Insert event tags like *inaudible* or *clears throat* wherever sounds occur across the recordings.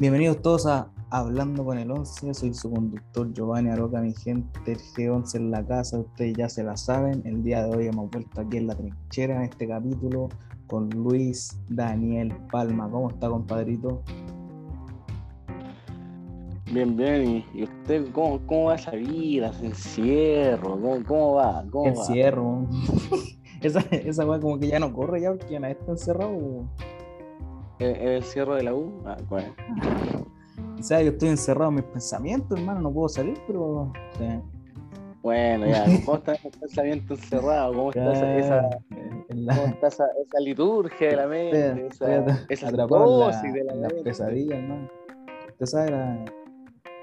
Bienvenidos todos a Hablando con el 11. Soy su conductor Giovanni Aroca, mi gente. El G11 en la casa, ustedes ya se la saben. El día de hoy hemos vuelto aquí en la trinchera en este capítulo con Luis Daniel Palma. ¿Cómo está, compadrito? Bien, bien. ¿Y, usted cómo, cómo va esa vida? ¿Se encierro? ¿Cómo, cómo va? ¿Cómo va? Encierro. *laughs* esa, esa como que ya no corre ya porque ya nadie está encerrado. ¿El, el encierro de la U? Ah, bueno. O sea, yo estoy encerrado en mis pensamientos, hermano, no puedo salir, pero. Bueno, ya. *laughs* ¿Cómo está ese pensamiento encerrado? ¿Cómo está esa, esa- la- cómo está esa, esa liturgia de la mente? Esa, esa psicosis de la, la mente. pesadillas, hermano. Usted sabe la,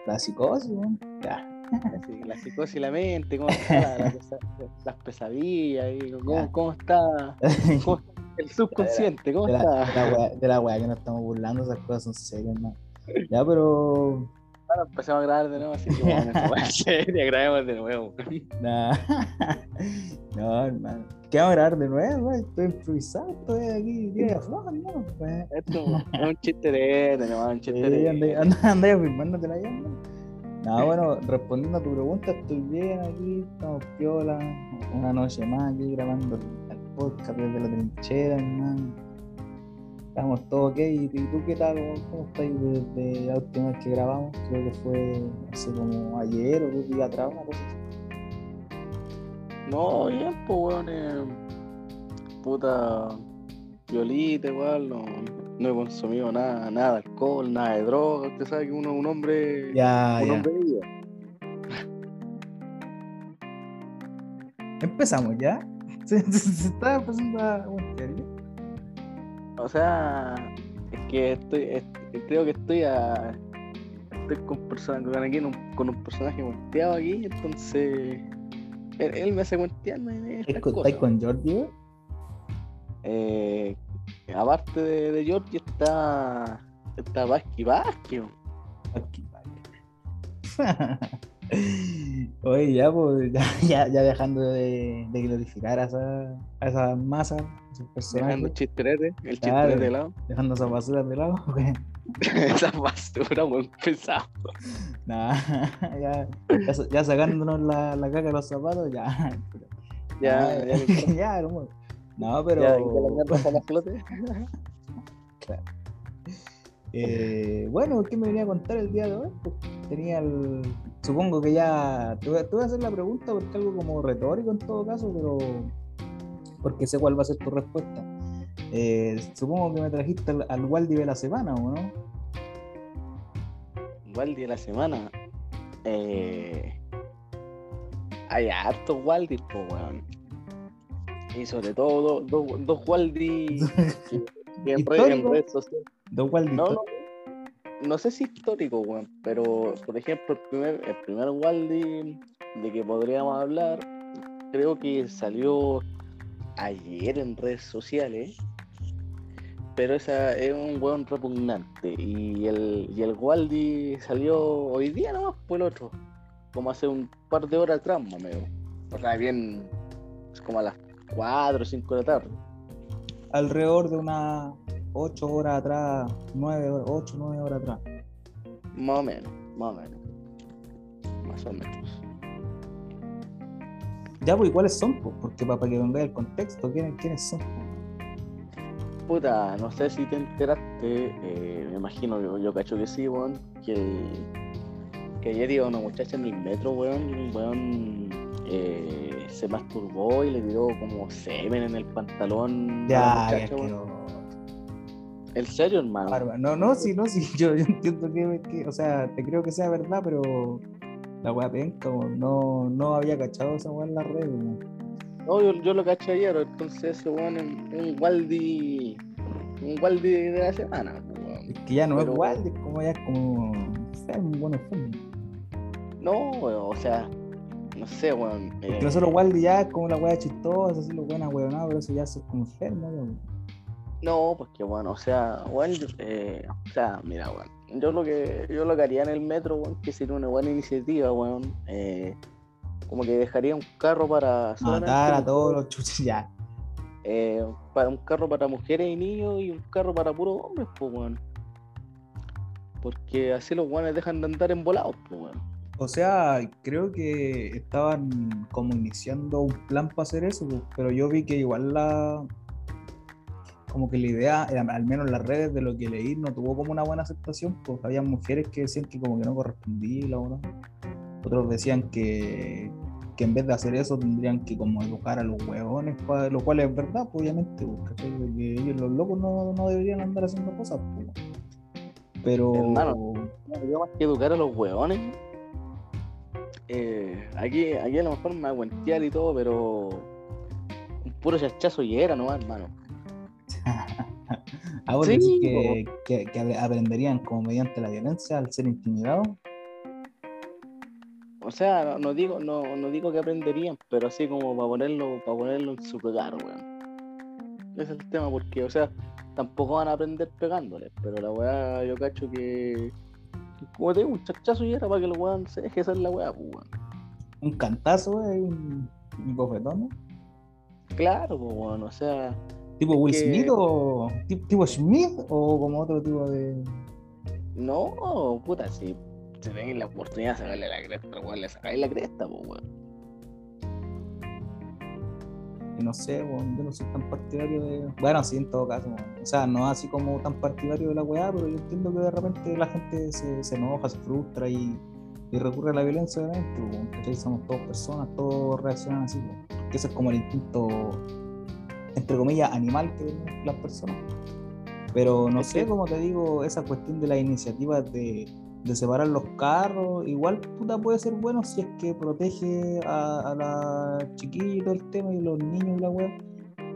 la psicosis, ¿no? Ya. Sí, la psicosis y la mente, ¿cómo *laughs* está? La- la las pesadillas. ¿cómo, cómo está? *laughs* ¿Cómo está el subconsciente? ¿Cómo de, la, de, está? la wea, de la wea que nos estamos burlando, esas cosas son serias, ¿no? Ya, pero. Ahora empezamos a grabar de nuevo, así que bueno, *laughs* seria, grabemos de nuevo. Nah. *laughs* no, hermano. ¿Qué vamos a grabar de nuevo? wey? Estoy improvisado, estoy aquí, día floja, hermano. pues. Esto es un chiste de nomás, un chiste Sí, de ande- anda, anda afirmándote la llama. No, bueno, respondiendo a tu pregunta, estoy bien aquí, estamos piola, una noche más aquí grabando podcast desde la trinchera, hermano. Estamos todos ok, ¿y tú qué tal? ¿Cómo estás desde la última vez que grabamos? Creo que fue hace como ayer o dos días atrás, una cosa así. No, bien, pues weón, eh, puta violita igual, no, no he consumido nada, nada de alcohol, nada de droga, usted sabe que uno es un hombre, Ya, un ya. hombre. Empezamos ya. *laughs* Se, se- se está empezando a ¿ya? O sea, es que estoy, es- creo que estoy a estoy con personas con, aquí con un personaje volteado aquí, entonces él, él me hace voltearme ¿Estáis con, Jordi? Eh, aparte de, de Georgie está está Vasqui Vasqui. Aquí, vale. *laughs* *laughs* Oye, ya, pues, *laughs* ya, ya, dejando de, de glorificar a esa, a esa masa, a esos personajes, Dejando chisterete, el Claro. chisterete de lado. dejando esas basuras de lado, *laughs* pues, Esa basura, buen pesado. nada, ya, ya, ya sacándonos la, la caca de los zapatos, ya. Ya, ya, ya. No, pero. ya, que la. Eh, bueno, ¿qué me venía a contar el día de hoy? Pues tenía el. Supongo que ya. Te voy, a- te voy a hacer la pregunta porque algo como retórico en todo caso, pero. Porque sé cuál va a ser tu respuesta. Eh, supongo que me trajiste al, al Waldi de la semana, ¿o no? Waldi de la semana. Eh, hay hartos Waldi, pues, weón. Y sobre todo dos, dos, dos Waldi *laughs* en, red- en ¿Histórico? redes sociales. Dos Waldi. No, no, no sé si histórico, weón, pero por ejemplo, el primer, el primer Waldi de que podríamos hablar, creo que salió ayer en redes sociales, pero esa es un weón repugnante. Y el, y el Waldi salió hoy día nomás por el otro, como hace un par de horas atrás, más o. O sea, bien, es como a las 4 o 5 de la tarde. Alrededor de unas 8 horas atrás, 9 horas, 8, 9 horas atrás. Más o menos, más o menos. Más o menos. Ya, pues, ¿y cuáles son? Pues? Porque para, que venga el contexto, ¿quiénes, quiénes son? Puta, no sé si te enteraste, eh, me imagino, yo, yo cacho que sí, weón, que, que ayer iba una muchacha en el metro, weón, y un weón eh, se masturbó y le tiró como semen en el pantalón a Ya, la ya, muchacha, weón. ¿En serio, hermano? Bárbaro. No, no, sí, no, sí, *laughs* yo, yo entiendo que, que- o sea, te creo que sea verdad, pero la weá penca, no, no había cachado esa weá en la red, weón. No, yo, yo lo caché ayer, entonces ese weón es un Waldi, un Waldi de la semana, weón. Es que ya no Pero- es igual, es como ya es como enfermo, bueno, enfermo. No, weón, o sea, no sé, weón. Porque eh, nosotros Waldi ya es como la weá chistosa, así lo buena weonada, pero eso ya es como enfermo, weón. No, pues que bueno, o sea, bueno, eh, o sea, mira, bueno, yo lo que yo lo que haría en el metro, weón, que sería una buena iniciativa, weón, eh, como que dejaría un carro para Matar a todos los chuches, ya. eh, para un carro para mujeres y niños y un carro para puros hombres, pues, weón. Porque así los weones dejan de andar embolados, pues, weón. O sea, creo que estaban como iniciando un plan para hacer eso, pues, pero yo vi que igual la. Como que la idea, eh, al menos en las redes de lo que leí, no tuvo como una buena aceptación. Pues había mujeres que decían que como que no correspondía la verdad. Otros decían que, que en vez de hacer eso tendrían que como educar a los huevones, lo cual es verdad, pues, obviamente, pues. Porque ellos los locos no, no deberían andar haciendo cosas, pues. Pero Hermano. Yo más que educar a los hueones. eh, aquí, aquí a lo mejor me va a cuentear y todo, pero un puro chachazo y era nomás, hermano. *laughs* ahora Sí, decís que, que, que apre- aprenderían como mediante la violencia al ser intimidados. O sea, no, no digo, no, no digo que aprenderían, pero así como para ponerlo, para ponerlo en su lugar, weón. Ese es el tema, porque, o sea, tampoco van a aprender pegándoles, pero la weá, yo cacho que. Como te digo, un chachazo y era para que el weón se deje hacer la weá, pues, weón. Un cantazo, eh, un, bofetón, ¿no? Claro, pues, weón, o sea. ¿Tipo Will que- Smith o ti- tipo Smith o como otro tipo de. No, puta, si, si tenéis la oportunidad de sacarle la cresta, weón, le sacáis la cresta, pues, weón. Y no sé, weón, yo no soy tan partidario de. Bueno, sí, en todo caso, weón. O sea, no así como tan partidario de la weá, pero yo entiendo que de repente la gente se, se enoja, se frustra y, y recurre a la violencia, obviamente, weón. Somos todos personas, todos reaccionan así, weón. Porque ese es como el instinto, entre comillas, animal que tienen las personas. Pero no Es sé, que- como te digo, esa cuestión de las iniciativas de, de separar los carros, igual puta puede ser bueno si es que protege a, a la chiquilla y todo el tema y los niños y la web,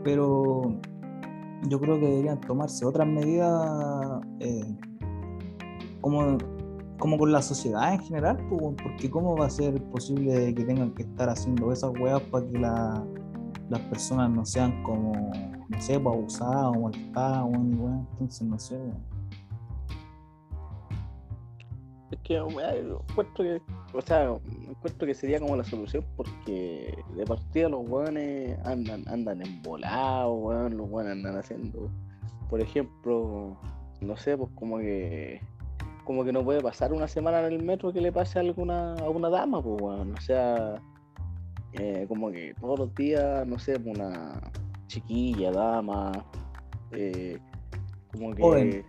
pero yo creo que deberían tomarse otras medidas eh, como, como con la sociedad en general, porque cómo va a ser posible que tengan que estar haciendo esas weas para que la- las personas no sean como, no sé, pues, abusadas o molestadas, y weón. entonces no sé. Es que, encuentro que, o sea, encuentro que sería como la solución porque de partida los weones andan, andan embolados, los weones andan haciendo, por ejemplo, no sé, pues como que, como que no puede pasar una semana en el metro que le pase a alguna, a una dama, pues weón, o sea, eh, como que todos los días, no sé, pues, una chiquilla, dama, eh, como que Joven.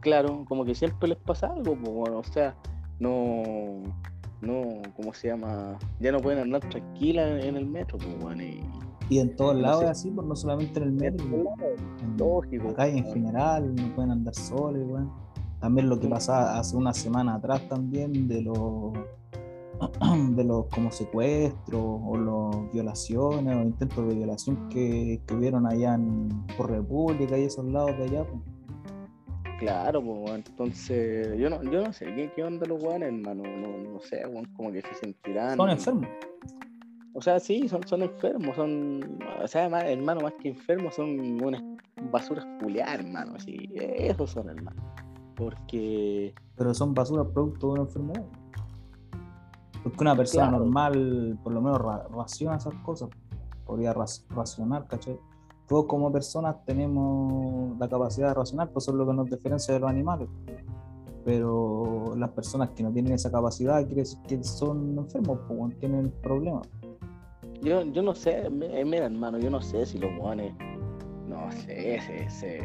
claro, como que siempre les pasa algo, pues, bueno, o sea, no, no, ¿cómo se llama? Ya no pueden andar tranquilas en, en el metro, pues, bueno, y Y en todos No lados sé. así, pues no solamente en el metro, en lógico, la calle en weón. general, no pueden andar solos, weón. También lo que Mm. pasaba hace una semana atrás también de los *clears throat* de los como secuestros o las violaciones o intentos de violación que, que hubieron allá en, por República y esos lados de allá. pues. Claro, pues, entonces, yo no, yo no sé, ¿qué, qué onda los weones, hermano? No, no sé, como que se sentirán. Son enfermos. O sea, sí, son, son enfermos, son, o sea, hermano, más que enfermos, son unas basuras culiadas, hermano, así, esos son, hermano. Porque, pero son basura producto de una enfermedad. Porque una persona Claro. normal, por lo menos, ra- raciona esas cosas. Podría racionar, ¿cachai? Todos como personas tenemos la capacidad de racionar, pues eso es lo que nos diferencia de los animales. Pero las personas que no tienen esa capacidad quiere decir que son enfermos, pues tienen problemas. Yo, yo no sé, eh, mira hermano, yo no sé si los guanes, no sé, se, se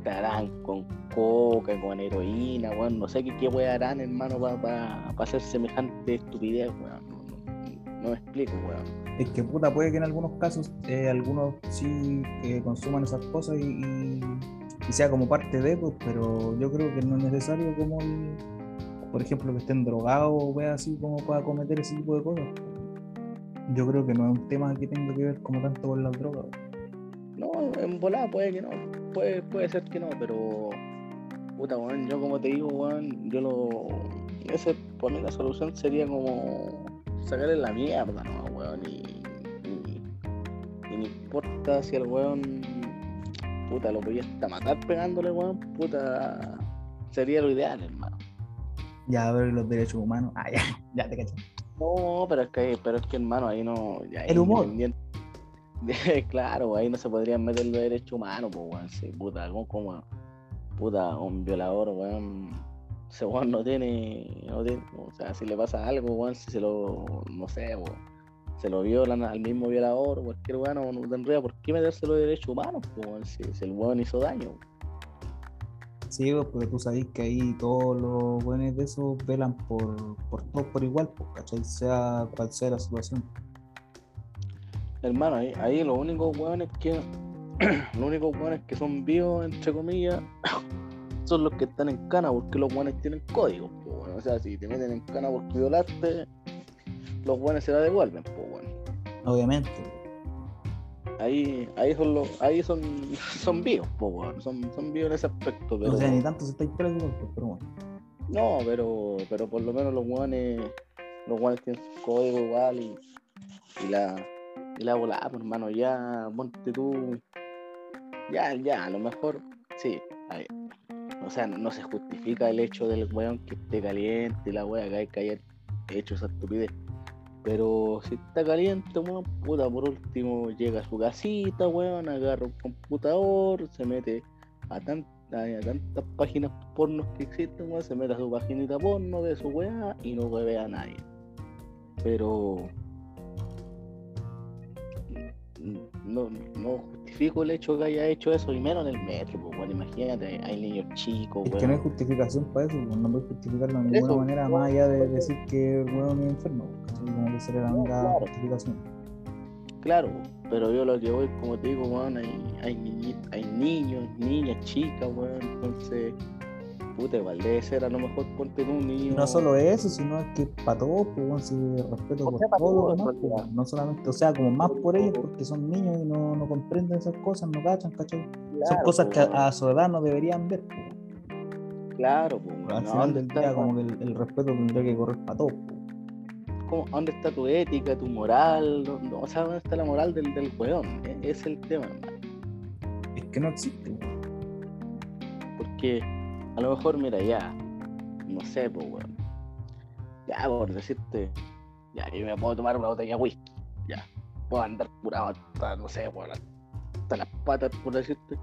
estarán con coca, con heroína, weón, no sé qué, qué weón harán, hermano, para hacer semejante estupidez, weón. No, no- no me explico, weón. Es que puta, puede que en algunos casos eh, algunos sí eh, consuman esas cosas y, y- y sea como parte de, pues, pero yo creo que no es necesario como el- por ejemplo, que estén drogados o wea así como para cometer ese tipo de cosas. Yo creo que no es un tema que tenga que ver como tanto con las drogas. No, en volada puede que no, puede, puede ser que no, pero puta weón, yo como te digo, weón, yo lo ese por mí la solución sería como sacarle la mierda, ¿no, weón? Y, y, y no importa si el weón puta lo podía hasta matar pegándole, weón, puta sería lo ideal, hermano. Ya, ver los derechos humanos. Ah, ya, *laughs* ya te caché. No, pero es que, pero es que hermano, ahí no. ya El humor. independiente- *laughs* claro, ahí no se podrían meter los derechos humanos, pues weón, sí, puta, ¿cómo, cómo? puta, un violador, weón, ese weón no tiene, no tiene, o sea, si le pasa algo, weón, si se lo, no sé, weón, se lo violan al mismo violador cualquier weón, no, no tendría por qué meterse los derechos humanos, pues, weón, si, si el weón hizo daño. Sí, pues, porque tú sabés que ahí todos los buenos de esos velan por, por todos por igual, pues. Sea cual sea la situación. Hermano, ahí, ahí los únicos weones que, *clears throat* los únicos weones que son vivos, entre comillas, *coughs* son los que están en cana, porque los weones tienen código, pues. O sea, si te meten en cana por violarte, los weones se la devuelven, pues, weón. Obviamente. Ahí, ahí son los, ahí son, *laughs* son vivos, pues, weón. Son, son vivos en ese aspecto, pero. O sea, ni tanto se está preso, pues, pero bueno. No, pero, pero por lo menos los guanes, los guanes tienen su código igual y, y la, y la volada, pues, hermano, ya, ponte tú, ya, ya, a lo mejor, sí, o sea, no, se justifica el hecho del weón que esté caliente y la wea que que haya hecho esa estupidez. Pero si está caliente, weón, puta, por último llega a su casita, weón, agarra un computador, se mete a, tan- a- tantas páginas pornos que existen, weón, se mete a su paginita porno, ve su weá y no ve a nadie. Pero no, no justifico el hecho que haya hecho eso, y menos en el metro, pues, weón, imagínate, hay niños chicos, Es que no hay justificación para eso, pues, no puedes justificarlo de ninguna manera más allá de decir que el weón es enfermo, como que sería la No, única claro. justificación. Claro, pero yo lo que voy, como te digo, weón, hay, hay, hay niños, niñas, chicas, weón, entonces, puta, igual debe ser a lo mejor ponte un niño. No solo eso, sino es que para todos, pues, si respeto O por sea, todos demás, pues, weón, no solamente, o sea, como más por ellos porque son niños y no, no comprenden esas cosas, no cachan, ¿cachai? son Claro, cosas pues, que a, su edad no deberían ver. pues. Claro, pues, Pero al ¿a final ¿dónde del está, día, como que el, el respeto tendría que correr para todos. pues. cómo- ¿Dónde está tu ética, tu moral? ¿Dónde- o sea, ¿dónde está la moral del, del weón? E- es el tema, hermano. Es que no existe. weón. Porque a lo mejor, mira, ya, no sé, pues, weón. Ya, por decirte, ya, yo me puedo tomar una botella de whisky, ya. Puedo andar curado hasta, no sé, weón, hasta las patas, por decirte.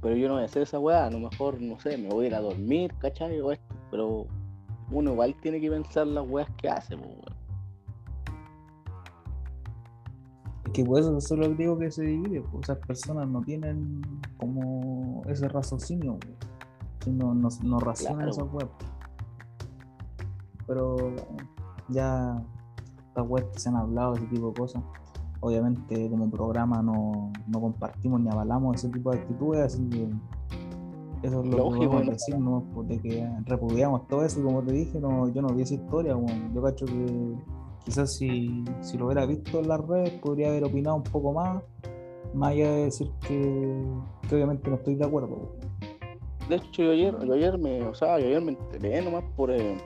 Pero yo no voy a hacer esa weá, a lo mejor, no sé, me voy a ir a dormir, ¿cachai? O esto, pero uno igual tiene que pensar las weas que hace, pues, weón. Que por eso eso es digo que se divide. pues, esas personas no tienen como ese raciocinio. weón. No, no, no razonan Claro. esas weas. Pero ya estas que se han hablado, ese tipo de cosas. Obviamente como programa no, no compartimos ni avalamos ese tipo de actitudes, así que eso es lo Lógico, que podemos ¿no? decir, ¿no? Pues, de que repudiamos todo eso y como te dije, no, yo no vi esa historia, yo cacho que quizás si, si lo hubiera visto en las redes podría haber opinado un poco más, más allá de decir que, que obviamente no estoy de acuerdo. De hecho, yo ayer, yo ayer me, o sea, yo ayer me enteré nomás por, eh,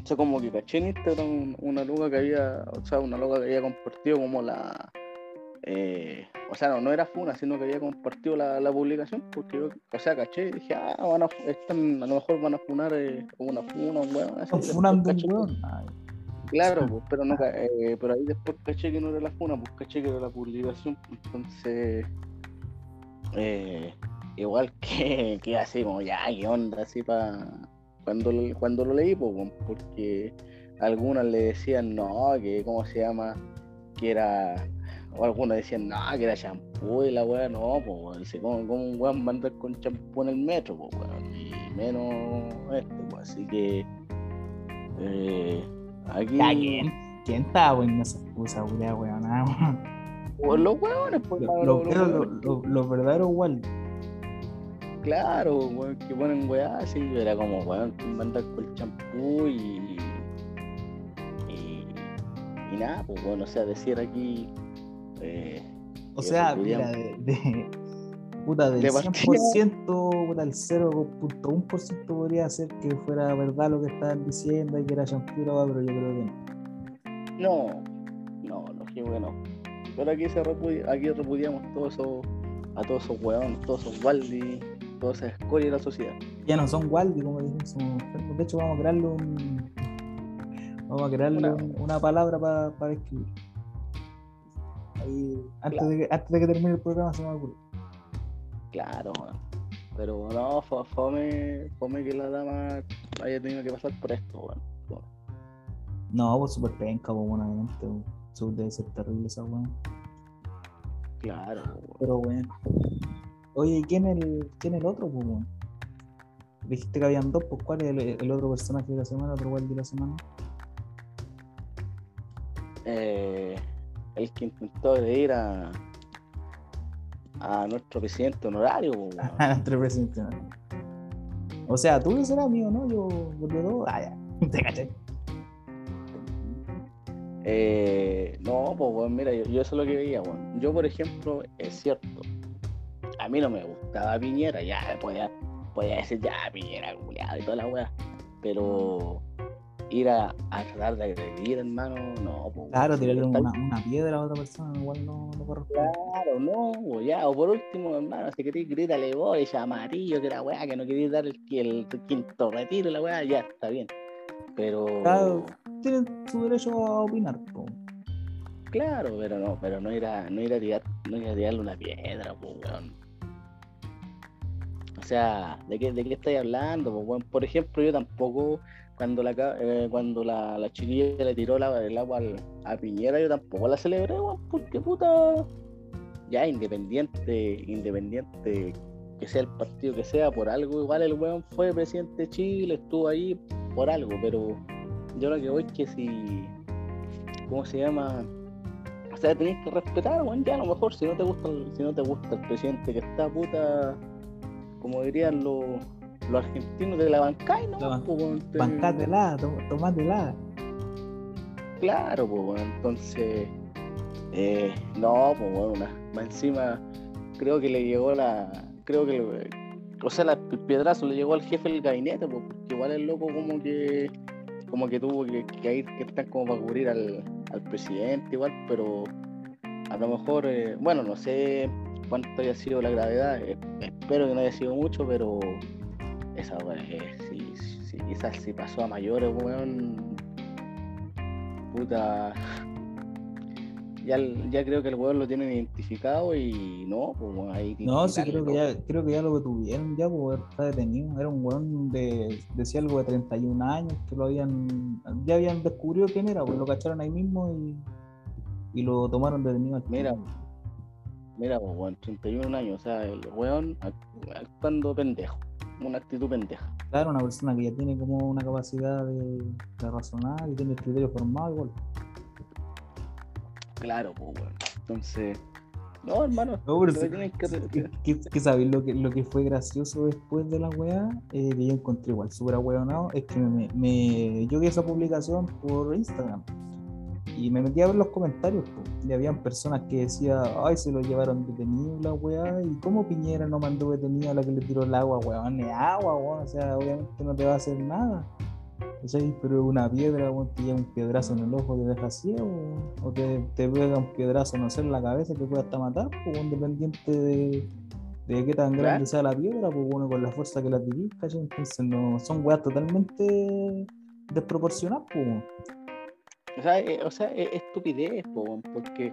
o sea, como que caché en Instagram una loca que había, o sea, una loca que había compartido como la, eh, o sea, no, no era Funa, sino que había compartido la, la publicación, porque yo, o sea, caché y dije, ah, van a, están, a lo mejor van a funar eh, como una funa, un weón. así. Están funando un weón. Claro, pues, pero, no, eh, pero ahí después caché que no era la funa, pues caché que era la publicación, pues, entonces eh, igual *laughs* que, que así como ya, qué onda, así para cuando, lo- cuando lo leí, pues, porque algunas le decían no, que cómo se llama, que era, o algunos decían no, que era champú y la weá, no, pues dice, ¿cómo, cómo un weón va a andar con champú en el metro, pues weón, y menos esto, pues, así que eh, aquí ya, ¿quién? ¿Quién estaba poniendo esa excusa, weón? weón? Ah, weón. Pues los huevones, pues, Lo- los- Los los los- verdaderos igual. Claro, weón, que ponen weá así, era como weón, mandar con el champú y, y. y nada, pues bueno, o sea, decir aquí. Eh, O sea, mira, de, de- puta, del De partida. 100%, puta, el 0.1% podría ser que fuera verdad lo que estaban diciendo y que era champú, pero yo creo que no. No, no, no, que bueno. Pero aquí se repudia, aquí repudiamos todo eso, a todos esos weones, todos esos Waldi, toda esa escoria la sociedad. Ya no son Waldi, como enfermos. De hecho, vamos a crearle un. Vamos a crearle Una- un- una, palabra para escribir. Ahí, antes, Claro. de que, antes de que termine el programa se me va a ocurrir. Claro, weón. Pero no, fue- fome, fome que la dama haya tenido que pasar por esto, weón. No, pues súper penca, pues, bueno, obviamente. weón. Eso debe ser terrible esa weón. Claro, weón. Pero bueno. Oye, ¿y quién el, quién el otro, pues? Dijiste que habían dos, pues ¿cuál es el, el otro personaje de la semana, otro Waldi de la semana? Eh, el que intentó agredir a, a nuestro presidente honorario, *laughs* weón. Entre presidente. ¿no? O sea, tú que serás mío, ¿no? Yo, yo dos, ah, ya. *laughs* Te caché. Eh, no, pues bueno, mira, yo, yo eso es lo que veía, weón. Yo, por ejemplo, es cierto, a mí no me gustaba Piñera, ya podía, podía decir ya Piñera, culiado y toda la weá, pero ir a, a tratar de agredir, hermano, no, pues. Claro, tirarle una, una piedra a otra persona, igual no, no corresponde. Claro, no, ya, o por último, hermano, si queréis grítale vos, amarillo, que la weá, que no queréis dar el, el quinto retiro, la weá, ya, está bien. Pero. Claro. Tienen su derecho a opinar, po. Claro, pero no, pero no ir a, no ir a tirar, no ir a tirarle una piedra, pues weón. O sea, ¿de qué, de qué estáis hablando? Por ejemplo, yo tampoco, cuando la eh, cuando la, la le tiró el agua al- a Piñera, yo tampoco la celebré, weón, porque puta. Ya, independiente, independiente que sea el partido que sea, por algo, igual el weón fue presidente de Chile, estuvo ahí por algo, pero yo lo que voy es que si. ¿Cómo se llama? O sea, tenés que respetar, weón, ya a lo mejor si no te gusta si no te gusta el presidente que está puta, como dirían los, los argentinos de la bancay, ¿no? La Pues, te- Bancátela, to- tomátela. Claro, pues bueno, entonces eh, no, pues bueno, una- más encima creo que le llegó la, creo que le- o sea, la- el piedrazo le llegó al jefe del gabinete, pues, porque igual el loco como que como que tuvo que, que ir que estar como para cubrir al, al presidente igual, pero a lo mejor, eh, bueno, no sé cuánto haya sido la gravedad, eh, espero que no haya sido mucho, pero esa eh, si, si, quizás si pasó a mayores, weón, puta, ya, ya creo que el weón lo tienen identificado y no, pues weón, ahí No, sí, creo que ya, creo que ya lo detuvieron ya, pues está detenido. Era un weón de, decía algo de 31 años, que lo habían, ya habían descubrido quién era, pues lo cacharon ahí mismo y, y lo tomaron detenido. Mira. Mira, pues weón, 31 años, o sea, el weón act- actuando pendejo, una actitud pendeja. Claro, una persona que ya tiene como una capacidad de, de razonar y tiene el criterio formado igual. Claro, pues weón. Entonces, no, hermano, No, pero sí- que que- ¿Qué, qué- qué sabéis lo que, lo que fue gracioso después de la weá? Eh, que yo encontré igual súper ahueonado, es que me, me- yo vi esa publicación por Instagram y me metí a ver los comentarios y habían personas que decían, ay, se lo llevaron detenido la weá, y cómo Piñera no mandó detenido a la que le tiró el agua, weón, es agua, weón, o sea, obviamente no te va a hacer nada. ¿cachai? Pero una piedra, weón, te lleva un piedrazo en el ojo, te deja ciego, weón. o te, te pega un piedrazo, no sé, en la cabeza, te puede hasta matar, pues, weón, dependiente de, de qué tan grande sea la piedra, pues bueno, con la fuerza que la ¿cachai? Entonces no, son weas totalmente desproporcionadas, pues. O sea, eh, o sea, es estupidez, po, weón, porque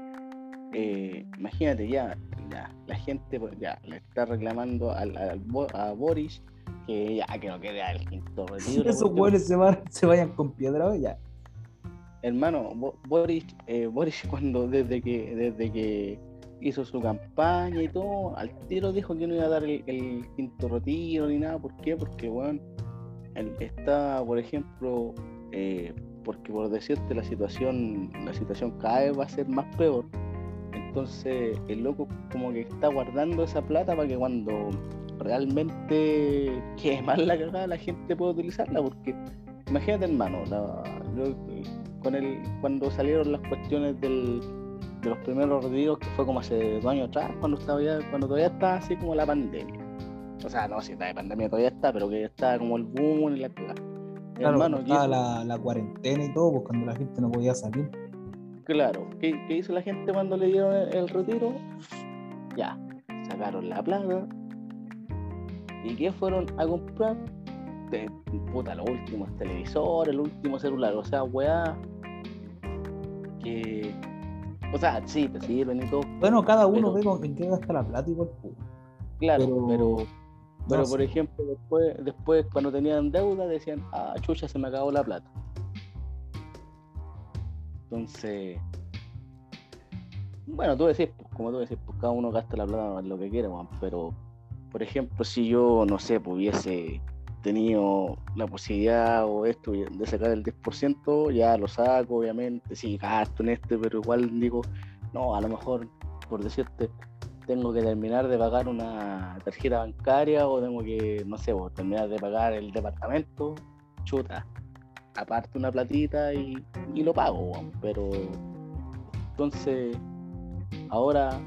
eh, imagínate ya, la, la gente pues, ya le está reclamando al, a Boris que ya que no quede el quinto *laughs* retiro. Esos weones se, van- se vayan con piedra, ya. Hermano, Bo- Boris, eh, Boris *laughs* cuando desde que desde que hizo su campaña y todo, al tiro dijo que no iba a dar el, el quinto retiro ni nada. ¿Por qué? Porque bueno, él está, por ejemplo, eh, porque por decirte la situación, la situación cada vez va a ser más peor. Entonces el loco como que está guardando esa plata para que cuando realmente quede mal la cagada la gente pueda utilizarla. Porque imagínate hermano, con el, cuando salieron las cuestiones de los primeros retiros, que fue como hace dos años atrás, cuando, estaba ya- cuando todavía estaba así como la pandemia. O sea, no, si está de pandemia todavía está, pero que estaba como el boom y la cagada. Claro, Hermano, cuando ¿qué estaba hizo? la, la cuarentena y todo, pues cuando la gente no podía salir. Claro, ¿qué, qué hizo la gente cuando le dieron el, el retiro? Ya, sacaron la plata. ¿Y qué fueron a comprar? De, puta, los últimos televisores, el último celular, o sea, weá. Que. O sea, sí, te sirven y todo. Bueno, cada uno Pero- ve con en qué gasta la plata igual, pues. Claro, Pero- pero. Pero No, por sí. ejemplo, después, después cuando tenían deuda decían, ah, chucha, se me acabó la plata. Entonces, bueno, tú decís, pues, como tú decís, pues cada uno gasta la plata en lo que quiere, weón, pero por ejemplo, si yo, no sé, pues, hubiese tenido la posibilidad o esto de sacar el 10%, ya lo saco, obviamente, sí, gasto en este, pero igual digo, no, a lo mejor, por decirte, tengo que terminar de pagar una tarjeta bancaria o tengo que, no sé, pues, terminar de pagar el departamento, chuta, aparte una platita y, y lo pago, pero entonces, ahora,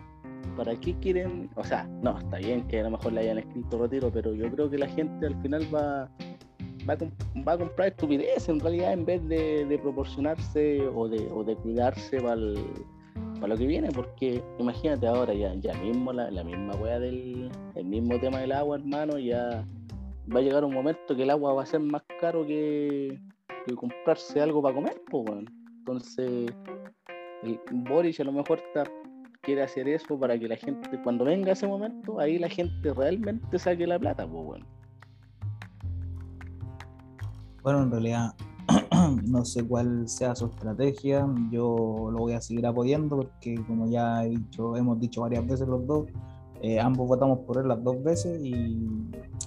¿para qué quieren? O sea, no, está bien que a lo mejor le hayan escrito retiro, pero yo creo que la gente al final va, va, a, va a comprar estupidez en realidad en vez de, proporcionarse o de, o de cuidarse para lo que viene, porque imagínate ahora ya, ya mismo la, la misma wea del el mismo tema del agua, hermano, ya va a llegar un momento que el agua va a ser más caro que, comprarse algo para comer, pues weón. Entonces, el Boris a lo mejor está, quiere hacer eso para que la gente, cuando venga ese momento, ahí la gente realmente saque la plata, pues bueno. Bueno, en realidad *clears throat* no sé cuál sea su estrategia. Yo lo voy a seguir apoyando porque como ya hemos dicho varias veces los dos, eh, ambos votamos por él las dos veces y,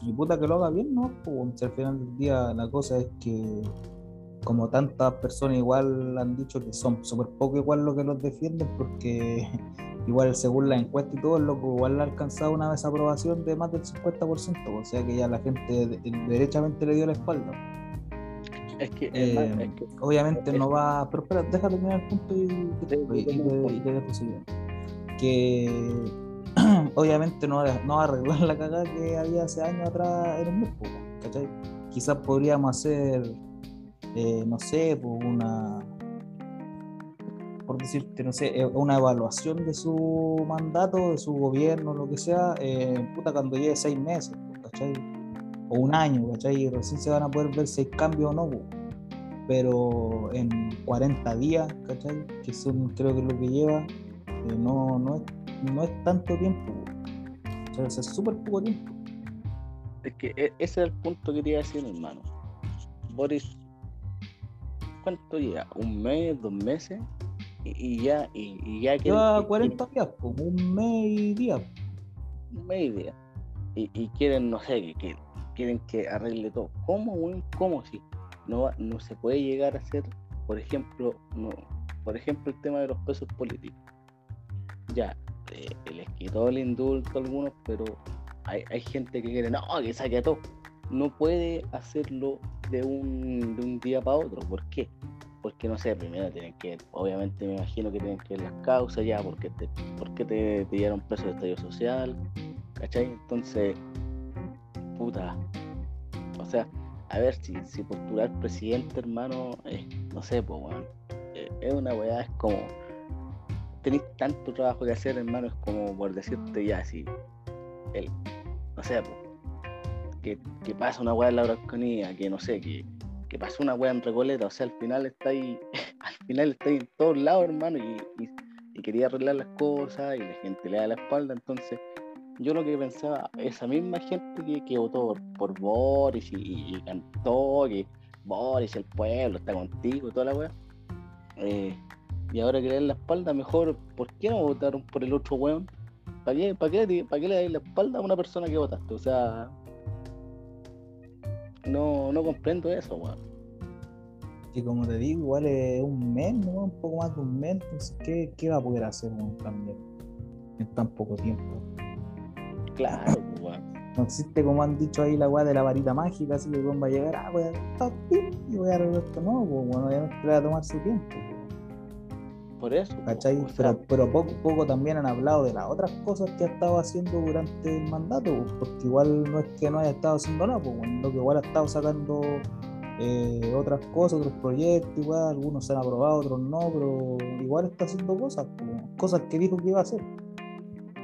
y puta que lo haga bien, ¿no? Pues, al final del día la cosa es que como tantas personas igual han dicho que son súper poco igual lo que los defienden porque *laughs* igual según la encuesta y todo, loco igual ha alcanzado una desaprobación de más del 50%, o sea que ya la gente de- derechamente le dio la espalda. Es que, Eh, hermano, es que obviamente no va. Pero espera, deja terminar el punto y, y, y- y. Que *clears throat* obviamente no, va a- no va a arreglar la cagada que había hace años atrás en un mes. Quizás podríamos hacer, eh, no sé, pues una. Por decirte, no sé, eh, una evaluación de su mandato, de su gobierno, lo que sea, eh, puta, cuando llegue seis meses, ¿cachai? O un año, ¿cachai? Y recién se van a poder ver si hay cambio o no, pero en 40 días, ¿cachai? Que son, creo que es lo que lleva, eh, no, no, es, no es tanto tiempo, po. o sea, es súper poco tiempo. es que e- ese es el punto que quería decir, hermano. Boris, ¿cuánto llega? ¿Un mes, dos meses? Y, y ya, y, y ya que. Lleva que- 40 días, po, un mes y días. un mes y día. Y, quieren, no sé, que quieren que arregle todo. ¿Cómo? ¿Cómo si no, no se puede llegar a hacer, por ejemplo, por ejemplo el tema de los pesos políticos? Ya, eh, les quitó el indulto a algunos, pero hay, hay gente que quiere, no, que saque todo. No puede hacerlo de un, de un día para otro. ¿Por qué? Porque no sé, primero tienen que, obviamente me imagino que tienen que ver las causas ya, porque te, porque te pillaron preso de estallido social, ¿cachai? Entonces, puta, o sea, a ver si, si postular presidente, hermano, eh, no sé, pues, weón, eh, es una weá, es como, tenéis tanto trabajo que hacer, hermano, es como por decirte ya, si, el, no sé, pues, que, que pasa una weá en la Brasconía, que no sé, que, que pasó una weá en Recoleta, o sea, al final está ahí, *laughs* al final está ahí en todos lados, hermano, y, y, y quería arreglar las cosas y la gente le da la espalda, entonces yo lo que pensaba, esa misma gente que, que votó por, Boris y, cantó que Boris, el pueblo, está contigo toda la weá, eh, y ahora que le dan la espalda, mejor, ¿por qué no votaron por el otro weón? ¿Para qué, para qué, para qué le dais la espalda a una persona que votaste? O sea, no, no comprendo eso, weón. Que como te digo, igual es un mes, ¿no? Un poco más de un mes, entonces, ¿qué, qué va a poder hacer también en tan poco tiempo? Claro, pues. No existe como han dicho ahí la weá de la varita mágica, así que el va a llegar, ah, pim, y voy a arreglar esto. No, pues bueno, obviamente va a tomar su tiempo. Por eso. pues, ¿Cachai? Pero, pero poco, poco también han hablado de las otras cosas que ha estado haciendo durante el mandato, pues, porque igual no es que no haya estado haciendo nada, pues bueno, lo que igual ha estado sacando eh, otras cosas, otros proyectos, igual, algunos se han aprobado, otros no, pero igual está haciendo cosas, pues, cosas que dijo que iba a hacer.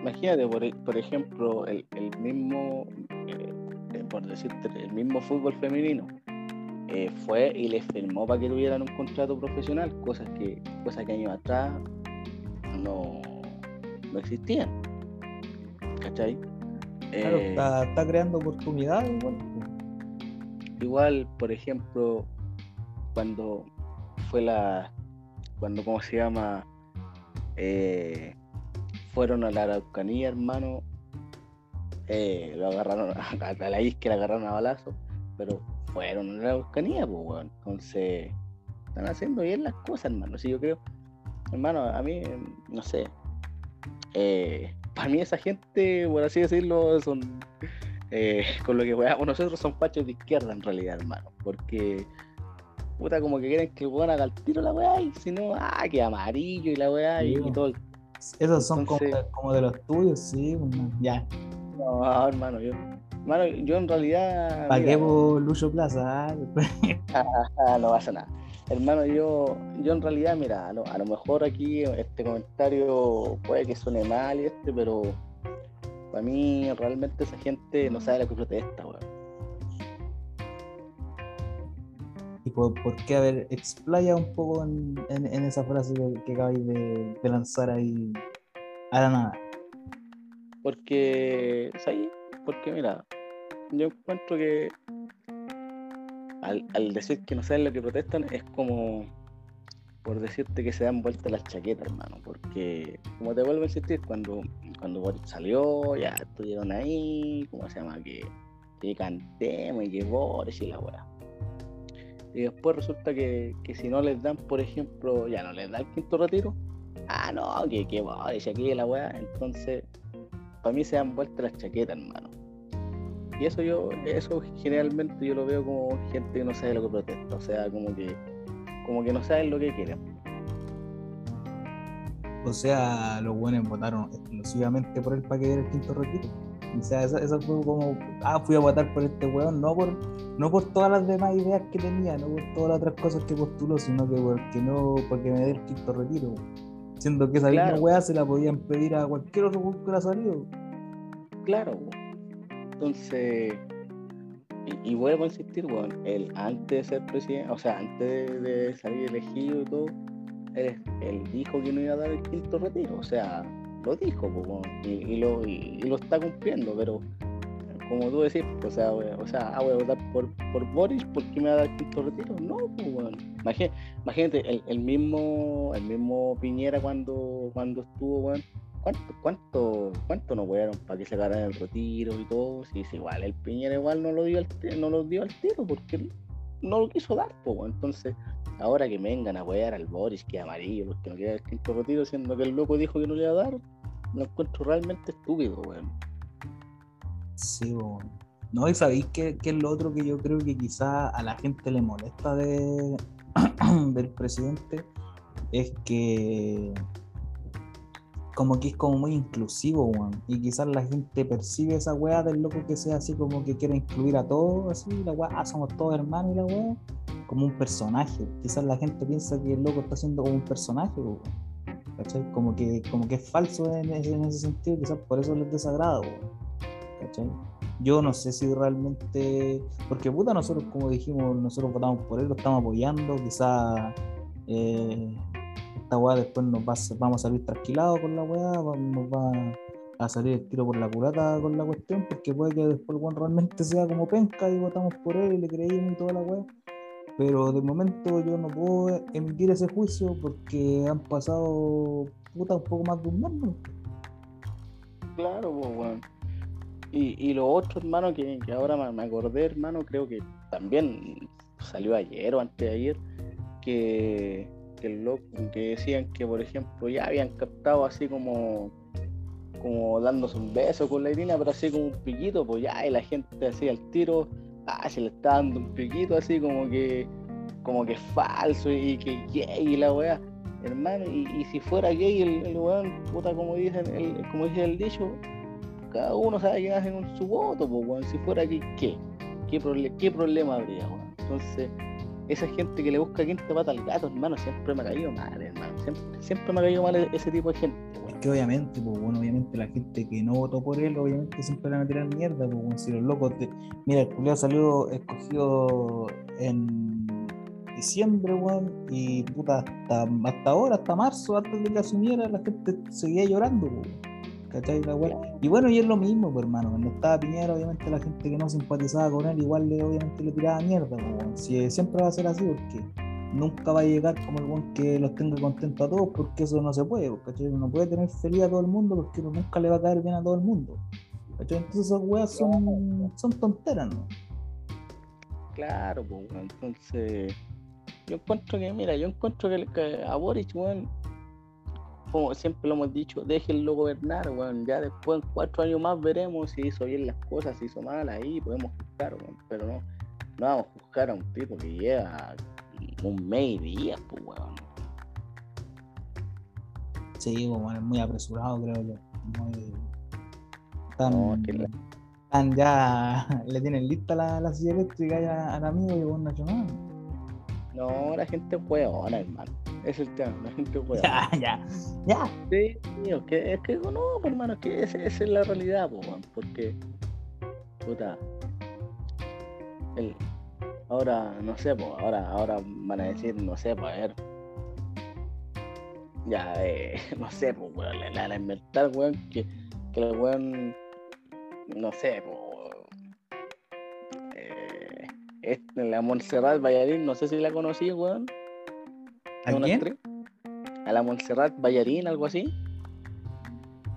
Imagínate, por, e- por ejemplo, el, el mismo, eh, eh, por decirte, el mismo fútbol femenino eh, fue y les firmó para que tuvieran un contrato profesional, cosas que, cosas que años atrás no, no existían. ¿Cachai? Claro, Eh, está, está creando oportunidades igual. po. Igual, por ejemplo, cuando fue la. Cuando, ¿cómo se llama? Eh, fueron a la Araucanía, hermano. eh, lo agarraron, a, *laughs* a la la agarraron a balazo, pero fueron a la Araucanía, pues, weón. Entonces, están haciendo bien las cosas, hermano. Sí, yo creo, hermano, a mí, no sé. eh, para mí, esa gente, por así decirlo, son eh, *laughs* con lo que weamos nosotros son pachos de izquierda en realidad, hermano. Porque, puta, como que quieren que el weón haga el tiro la weá y si no, ah, que amarillo y la weá y, todo el. Esos son como, Entonces- de, como de los tuyos, sí. pues, no. Ya. No, hermano, yo. Hermano, yo en realidad. ¿Para qué por Lucho Plaza? *laughs* ah? ah, no pasa nada. Hermano, yo, yo en realidad, mira, a lo, a lo mejor aquí este comentario puede que suene mal y este, pero para mí realmente esa gente no sabe lo que protesta, weón. ¿Y por, por qué? A ver, explaya un poco en, en- esa frase que, que acabáis de, de lanzar ahí a la nada. Porque, ¿sabes? Porque mira, yo encuentro que al, al decir que no saben lo que protestan es como por decirte que se dan vuelta las chaquetas, hermano. Porque, como te vuelvo a insistir, cuando, cuando salió, ya estuvieron ahí, ¿cómo se llama? Que, que cantemos y que Boris y la weá. Y después resulta que, que si no les dan, por ejemplo, ya no les da el quinto retiro, ah, no, que, que Boris aquí la weá. Entonces, para mí se dan vueltas las chaquetas, hermano. Y eso yo, eso generalmente yo lo veo como gente que no sabe lo que protesta, o sea, como que, como que no saben lo que quieren. O sea, los buenos votaron exclusivamente por él para que diera el quinto retiro. O sea, esa, esa fue como, ah, fui a votar por este weón, no por, no por todas las demás ideas que tenía, no por todas las otras cosas que postuló, sino que porque no, porque me dé el quinto retiro. Siendo que esa Claro. misma weá se la podían pedir a cualquier otro weón que hubiera salido. Claro, po. entonces, y, y vuelvo a insistir, weón, él antes de ser presidente, o sea, antes de, de salir elegido y todo, él, él dijo que no iba a dar el quinto retiro, o sea, lo dijo, po, y, lo, y, lo está cumpliendo, pero como tú decís, o sea, o sea, ah, voy a votar por, por Boris, ¿por qué me va a dar quinto retiro? No, pues. Imagínate, imagínate el, el mismo, el mismo Piñera cuando, cuando estuvo, weón, ¿Cuánto, cuánto, cuánto nos wearon para que se ganaran el retiro y todo? Si es igual, el Piñera igual no lo dio al, no lo dio al tiro porque no lo quiso dar, weón. entonces ahora que vengan a wear al Boris que amarillo porque no quiere dar el quinto retiro, siendo que el loco dijo que no le iba a dar, lo encuentro realmente estúpido, weón. Sí, weón. No, y sabéis que, que es lo otro que yo creo que quizá a la gente le molesta de, *clears throat* del presidente, es que como que es como muy inclusivo. Y quizás la gente percibe esa weá del loco que sea así como que quiere incluir a todos, así, la weá, ah, somos todos hermanos y la weá, como un personaje. Quizás la gente piensa que el loco está haciendo como un personaje, weón. ¿Cachai? Como que, como que es falso en ese, en ese sentido, quizás por eso les desagrada, weón. Yo no sé si realmente, porque puta, nosotros como dijimos, nosotros votamos por él, lo estamos apoyando, quizá eh, esta weá después nos va vamos a salir trasquilados con la weá, nos va a salir el tiro por la culata con la cuestión, porque puede que después el weón realmente sea como penca y votamos por él y le creímos y toda la weá. Pero de momento yo no puedo emitir ese juicio porque han pasado puta un poco más de un mes. Claro, pues, weón. Y, y lo otro, hermano, que, que ahora me acordé, hermano, creo que también salió ayer o antes de ayer, que, que, el loco- que decían que, por ejemplo, ya habían captado así como como dándose un beso con la Irina, pero así como un piquito, pues ya, y la gente así al tiro, ah, se le está dando un piquito así como que, como que es falso y que gay y la weá. Hermano, y, si fuera gay el, el weón, puta como dicen, el, como dice el dicho, cada uno sabe que hace con su voto, pues weón, si fuera gay, ¿qué? ¿Qué, qué problema habría? Entonces, esa gente que le busca quinta pata al gato, hermano, siempre me ha caído mal, hermano. Siempre, siempre me ha caído mal e- ese tipo de gente, weón. que obviamente, pues bueno, obviamente la gente que no votó por él, obviamente siempre le van a tirar mierda, pues bueno, si los locos de... Mira, el culiao salió escogido en diciembre, weón, y puta, hasta, hasta ahora, hasta marzo, antes de que asumiera, la gente seguía llorando, pues. ¿Cachai? La weá. Y bueno, y es lo mismo, pues, hermano. Cuando estaba Piñera, obviamente la gente que no simpatizaba con él, igual le, obviamente le tiraba mierda, pues. Si, siempre va a ser así, porque nunca va a llegar como el weón que los tenga contentos a todos, porque eso no se puede, pues, ¿cachai? Uno puede tener feliz a todo el mundo, porque uno nunca le va a caer bien a todo el mundo. ¿cachai? Entonces esas weas son, son tonteras, ¿no? Claro, pues. Entonces, yo encuentro que, mira, yo encuentro que, que a Boris, weón, como siempre lo hemos dicho, déjenlo gobernar, weón. Ya después, en cuatro años más, veremos si hizo bien las cosas, si hizo mal, ahí podemos juzgar, weón. Pero no, no vamos a juzgar a un tipo que lleva un mes y días, pues, weón. Sí, pues, bueno, es muy apresurado, creo yo. Muy... Tan, No, es que la- tan ya *laughs* le tienen lista la, la silla eléctrica ya al amigo y vos no ha hecho nada. No, la gente es hueona, hermano. Es el tema, la gente hueona. Ya, ya, ya. Sí, es que, es que no, pues, hermano, que esa es la realidad, pues, weón, porque, puta, el, ahora, no sé, pues, ahora, ahora van a decir, no sé, pues, a ver, ya, eh, *laughs* no sé, pues, weón, la, la, la inventar, weón, que, que el weón, no sé, pues, eh, este, la Montserrat Ballarín, no sé si la conocí, weón. ¿A ¿Es una quién? actriz? A la Montserrat Ballarín, algo así.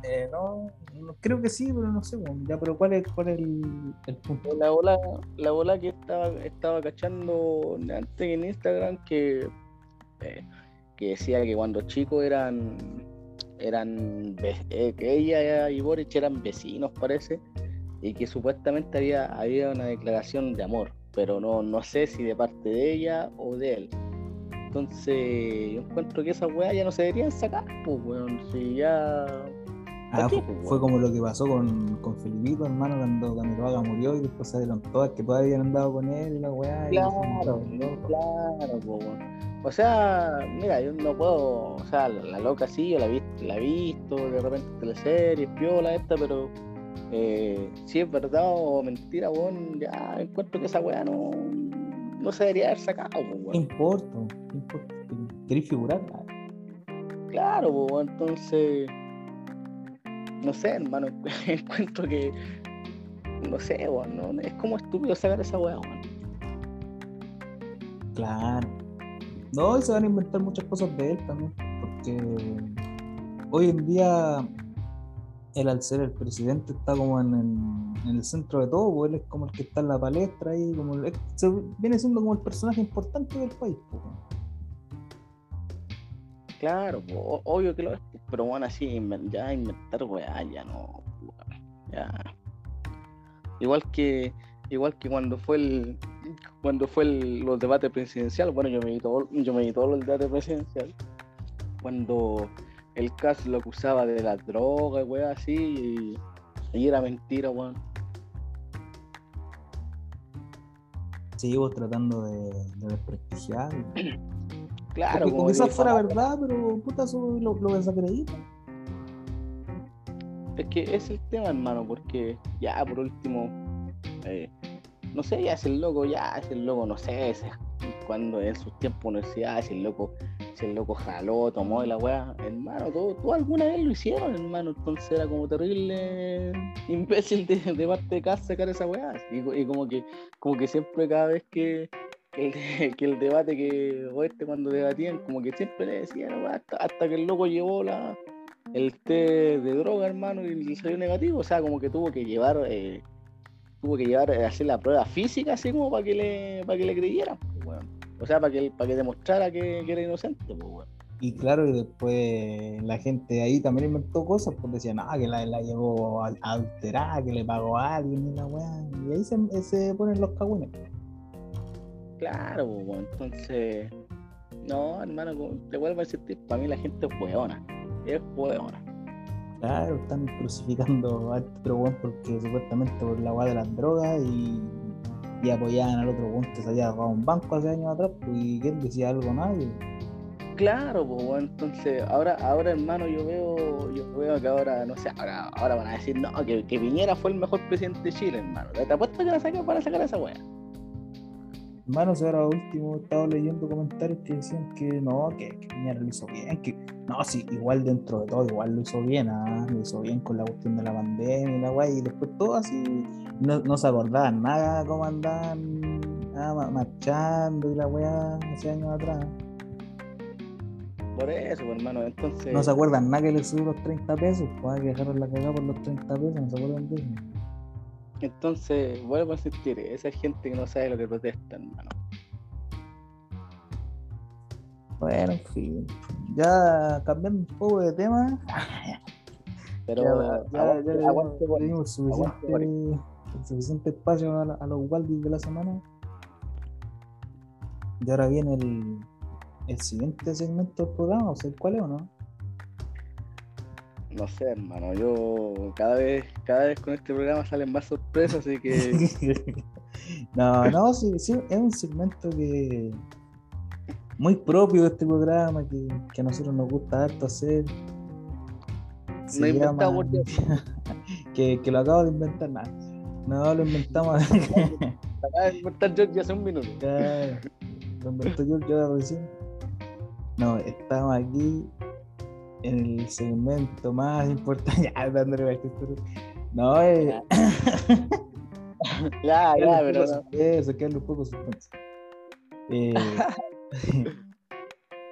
Eh, no, no, creo que sí, pero no sé, bueno, ya, pero ¿cuál es, cuál es el, el punto? La bola, la bola que estaba, estaba cachando antes en Instagram que, eh, que decía que cuando chicos eran eran eh, que ella y Boric eran vecinos parece y que supuestamente había, había una declaración de amor pero no, no sé si de parte de ella o de él entonces yo encuentro que esas weas ya no se deberían sacar pues weón si ya Ah, qué, pues, fue como lo que pasó con, con Felipito, hermano, cuando Camiroaga murió y después salieron todas que todavía habían andado con él y la weá. Claro, locos. claro, po, weón. O sea, mira, yo no puedo, o sea, la, la loca sí, yo la he visto, la visto de repente en teleseries, piola esta, pero eh, si es verdad o mentira, weón, ya encuentro que esa weá no, no se debería haber sacado, ¿Qué weón. importa? ¿Qué importa? ¿Querés figurar? Claro, weón, entonces, no sé, hermano, *laughs* encuentro que, no sé, weón, no, es como estúpido sacar esa weá, weón. Claro. No, y se van a inventar muchas cosas de él también, porque hoy en día él al ser el presidente está como en, en- en el centro de todo, pues él es como el que está en la palestra ahí, como viene siendo como el personaje importante del país. pues. Claro, o- obvio que lo es, pero bueno, así ya inventar weá, ya no, ya. Igual que, igual que cuando fue el, cuando fue los debates presidenciales, bueno, yo me vi todo, yo me vi todos los debates presidenciales, cuando el caso lo acusaba de la droga y weá así, y, y era mentira, weón. Sí, vos tratando de, de desprestigiar. *clears throat* Claro, Porque como quizás fuera verdad, pero puta, eso lo, lo desacredita. Es que es el tema, hermano, porque ya por último, eh, no sé, ya es el loco, ya es el loco, no sé, ese- cuando en sus tiempos universidad, si el loco, el loco jaló, tomó y la weá, hermano, todo, alguna vez lo hicieron, hermano, entonces era como terrible imbécil de, de parte de casa sacar esa weá. Y, co- y como que, como que siempre cada vez que, el, *laughs* de- debate que, o este cuando debatían, como que siempre le decían, weá, hasta, que el loco llevó la el té de droga, hermano, y salió negativo. O sea, como que tuvo que llevar, eh, tuvo que llevar a hacer la prueba física, así como para que le, para que le creyeran, pues. O sea, para que, para que demostrara que, que era inocente, pues, weón. Y claro, y después la gente ahí también inventó cosas, pues decían, ah, que la, la llevó a- adulterada, que le pagó a alguien y la weá. Y ahí se, se ponen los cagüines. Claro, pues, weón. Entonces, no, hermano, te vuelvo a insistir, para mí la gente es weona. Es weona. Claro, están crucificando a este otro weón porque supuestamente por la weá de las drogas y, y apoyaban al otro que se había robado un banco hace años atrás, pues, y quién decía algo nadie. Claro, pues. Entonces, ahora, ahora, hermano, yo veo, yo veo que ahora, no sé, ahora, ahora van a decir, no, que, que Piñera fue el mejor presidente de Chile, hermano. Te apuesto que la sacan para sacar a esa weá. Hermano, si ahora último estaba leyendo comentarios que decían que no, que, que Piñera lo hizo bien, que no, sí, igual dentro de todo, igual lo hizo bien, ah, lo hizo bien con la cuestión de la pandemia y la guay, y después todo así, no, no se acordaban nada cómo andaban ah, ma- marchando y la weá hace años atrás. Por eso, pues, hermano, entonces. No se acuerdan nada que le subió los 30 pesos, pues que dejaron la cagada por los 30 pesos, no se acuerdan de eso. Entonces, vuelvo a insistir, esa gente que no sabe lo que protesta, hermano. Bueno, en fin. Ya cambiando un poco de tema, *laughs* Pero ya, ya, aguante- ya aguante dimos suficiente, aguante suficiente espacio a, los Waldis de la semana. Y ahora viene el, el siguiente segmento del programa, o sea, ¿cuál es o no? No sé, hermano, yo cada vez, cada vez con este programa salen más sorpresas, así que *laughs* no, no, sí, sí, es un segmento que muy propio de este programa que, que a nosotros nos gusta harto hacer. Se No llama- Dios. *laughs* que, que lo acabo de inventar, nada. No, lo inventamos. acaba de *laughs* inventar George hace un minuto. Lo inventó yo, yo recién. No, estamos aquí en el segmento más importante. *laughs* Ya, dándole. No, eh, Ya, *laughs* ya, pero suspenso, quedarle un poco suspenso. Eh, *laughs*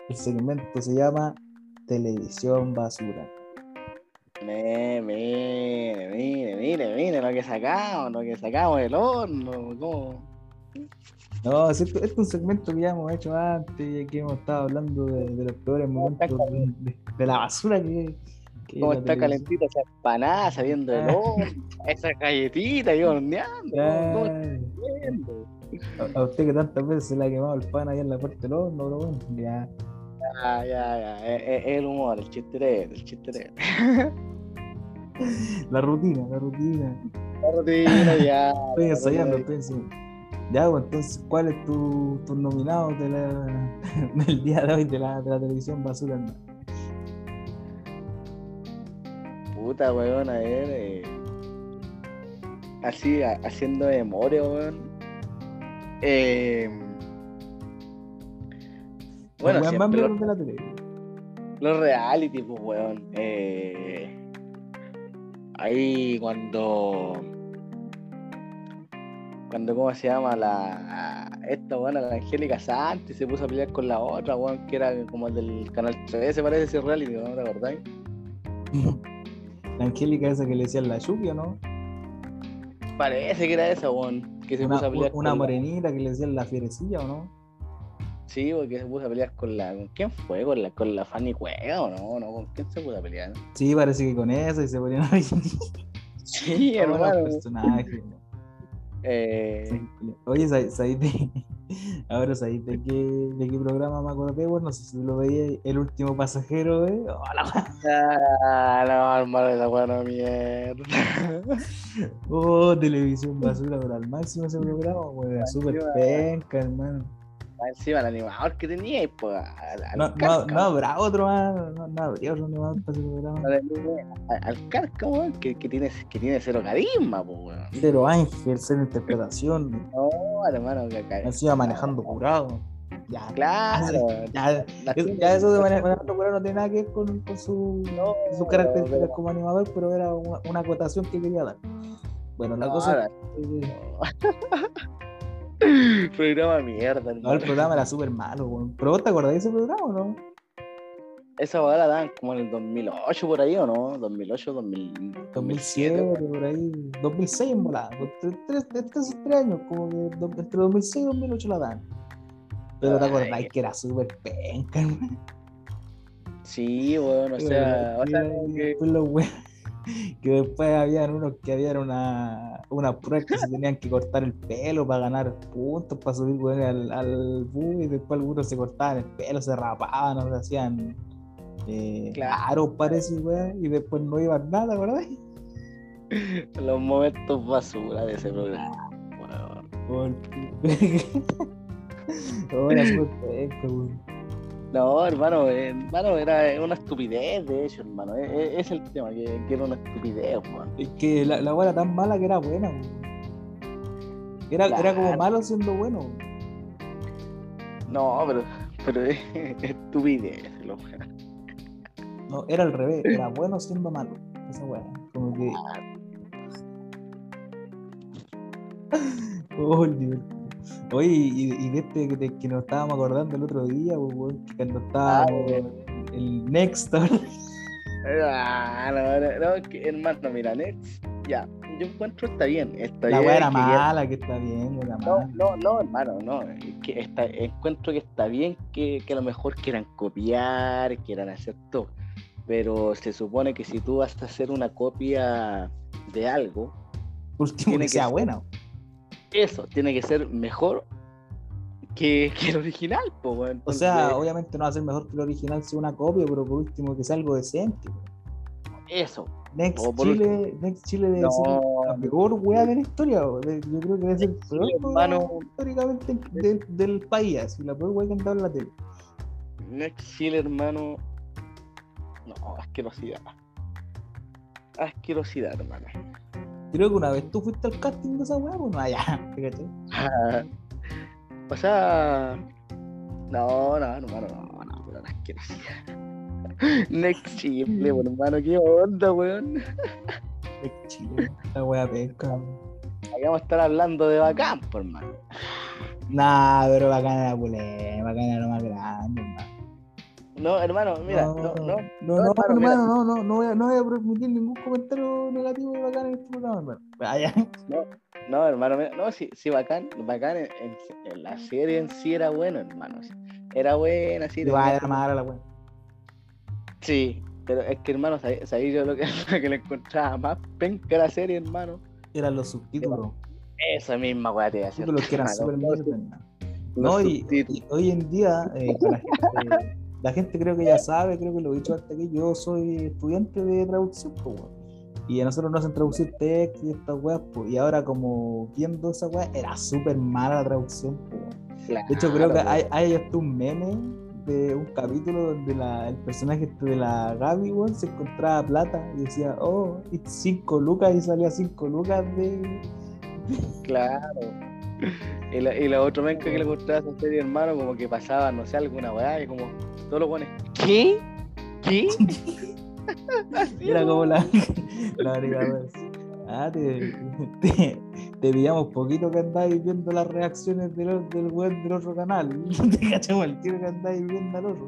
el segmento se llama Televisión Basura. Mire, mire, mire, mire, mire lo que sacamos, lo que sacamos del horno, ¿cómo? No, es esto, esto es un segmento que ya hemos hecho antes, que hemos estado hablando de, de los peores momentos de, de- de la basura que, que es ¿Cómo la está calentita esa empanada saliendo del Ah. horno? Esa galletita ahí horneando, ¿cómo- cómo está Ya, haciendo? a, a usted que tantas veces se le ha quemado el pan ahí en la puerta del horno, pero bueno, ya. Ya, ya, ya, es, es- es el humor, el chisterete, el chisterete. La rutina, la rutina. La rutina, ya. Estoy ensayando, estoy ensayando. Ya, pues entonces, ¿cuál es tu, tu nominado de la, *laughs* del día de hoy de la, de la televisión basura? Puta, weón, a ver. eh, Así, ha- haciendo memoria, weón. Eh, Bueno, más siempre mierdas lo- de la tele. los reality, pues, weón. Eh, Ahí cuando. Cuando, ¿cómo se llama? La. Esta, weón, la Angélica Santi se puso a pelear con la otra, weón, que era como el del canal 13, parece ese reality, ¿no te acordáis? La Angélica esa que le decían la lluvia, ¿no? Parece que era esa, weón, que se Una, puso a pelear una con la- morenita que le decían la fierecilla, ¿o no? Sí, porque se puso a pelear con la. ¿Con quién fue? ¿Con la, con la Fanny Cueva o no? no? ¿Con quién se puso a pelear? Sí, parece que con esa y se ponían a Sí, Todos los hermano. Eh. Oye, ¿sabes sabes de... *laughs* Ahora sabéis de qué, de qué programa me acordé? Bueno, no sé si lo veía, El último pasajero, ¿eh? *laughs* Oh, la- ah, no, hermano, esa buena mierda. *laughs* oh, televisión basura, pero al máximo ese programa, weón. Súper penca, hermano. Encima el animador que tenía, pues. Al, No, no, no habrá otro más, no, no habría otro animador para ese programa. al, al Carca, weón, que, que, tiene, que tiene cero carisma, pues, weón. Cero Ángel, cero interpretación, No, hermano, que acá. encima manejando curado. Ya, Claro. *laughs* ya, ya eso de mane- manejando curado no tiene nada que ver con, con su, No, sus características pero- como animador, pero era una, una acotación que quería dar. Bueno, la No, cosa *laughs* Programa mierda, no, el programa era súper malo, weón. pero vos te acordás de ese programa o no? Esa boda la dan como en el 2008 por ahí, ¿o no? 2008, 2000, 2007, weón. por ahí, 2006 en volada, entre, tres, entre esos tres años, como que entre 2006 y 2008 la dan. Pero te Ay. acordás que era súper penca, hermano. Sí, bueno, o sea, o sea, que- que después habían unos que habían una, una prueba que se tenían que cortar el pelo para ganar puntos, para subir weones, al, al bus y después algunos se cortaban el pelo, se rapaban, o se hacían eh, Claro. parece, weón, y después no iban nada, ¿verdad? *laughs* los momentos basura de ese programa. súper penca, weón. *laughs* No, hermano, eh, hermano, era una estupidez, de hecho, hermano. Es, es- es el tema, que, que era una estupidez, weón. Es que la, la weá era tan mala que era buena, weón. Era, era como malo siendo bueno. No, pero, pero *laughs* es estupidez, lo No, era al revés, era bueno siendo malo. Esa weá. Como que. *laughs* Oh, el divertido. Oye, y, y de este que, te- que nos estábamos acordando el otro día, pues, que cuando estábamos el Next, Ah, no, no, no, que, hermano, mira, Nets, ya, yo encuentro está bien, está la bien. era que- mala, que está bien, era No, mala. no, no, hermano, no. es Que está, encuentro que está bien que, que a lo mejor quieran copiar, quieran hacer todo. Pero se supone que si tú vas a hacer una copia de algo, Último tiene que que sea ser- buena. Eso tiene que ser mejor que, que el original, po. O sea, obviamente no va a ser mejor que el original si una copia, pero por último que sea algo decente. eso. Next Chile, Next Chile debe No. ser la peor weá de la historia. Yo creo que debe ser el peor Chile, históricamente del, del país, así, la peor weá que han dado en la tele. Next Chill, hermano. No, asquerosidad. Asquerosidad, hermano. Creo que una vez tú fuiste al casting de esa weá, pues no, allá, *laughs* fíjate. *laughs* o sea. No, no, hermano, no, no, pero la asquerosidad. Next Chile, bueno, hermano, qué onda, weón. Next Chile, la weá pesca. Ahí vamos a estar hablando de bacán, por hermano. Nah, pero bacana era pulé, bacana lo más grande, hermano. No, hermano, mira, no, no. no, no, no, hermano, hermano, no, no, no voy a, no voy a permitir ningún comentario negativo de bacana en este programa, hermano. Vaya. No, hermano, mira, no, sí, sí, bacán, bacán en, en- en la serie en sí era bueno, hermano. Era buena, sí. Era mala la weá. Sí, pero es que, hermano, sabí sabí yo lo que, *laughs* lo que le encontraba más penca la serie, hermano. Eran los subtítulos. Esa misma weá te iba a hacer. Subtítulos que eran súper Los hermano. los No, y, hoy en día, eh, que la, gente, la gente creo que ya sabe, creo que lo he dicho hasta que yo soy estudiante de traducción, pues, weón. Y a nosotros nos hacen traducir textos y estas weas, pues, y ahora como viendo esa wea, era súper mala la traducción, pues, weón. De hecho, creo que hay, hay hasta un meme de un capítulo donde la- el personaje este de la Gaby, weón, se encontraba plata y decía, oh, it's 5 lucas y salía 5 lucas de... Claro. *laughs* Y la, y la otra menca que le gustaba a esa serie, hermano, como que pasaba, no sé, alguna weá, y como todos los buenos, ¿qué? ¿Qué? Así, *laughs* Era como la, *laughs* la agregadora. Ah, te, te, te pillamos poquito que andáis viendo las reacciones del, del web del otro canal. Te cachamos el tiro que andáis viendo al otro.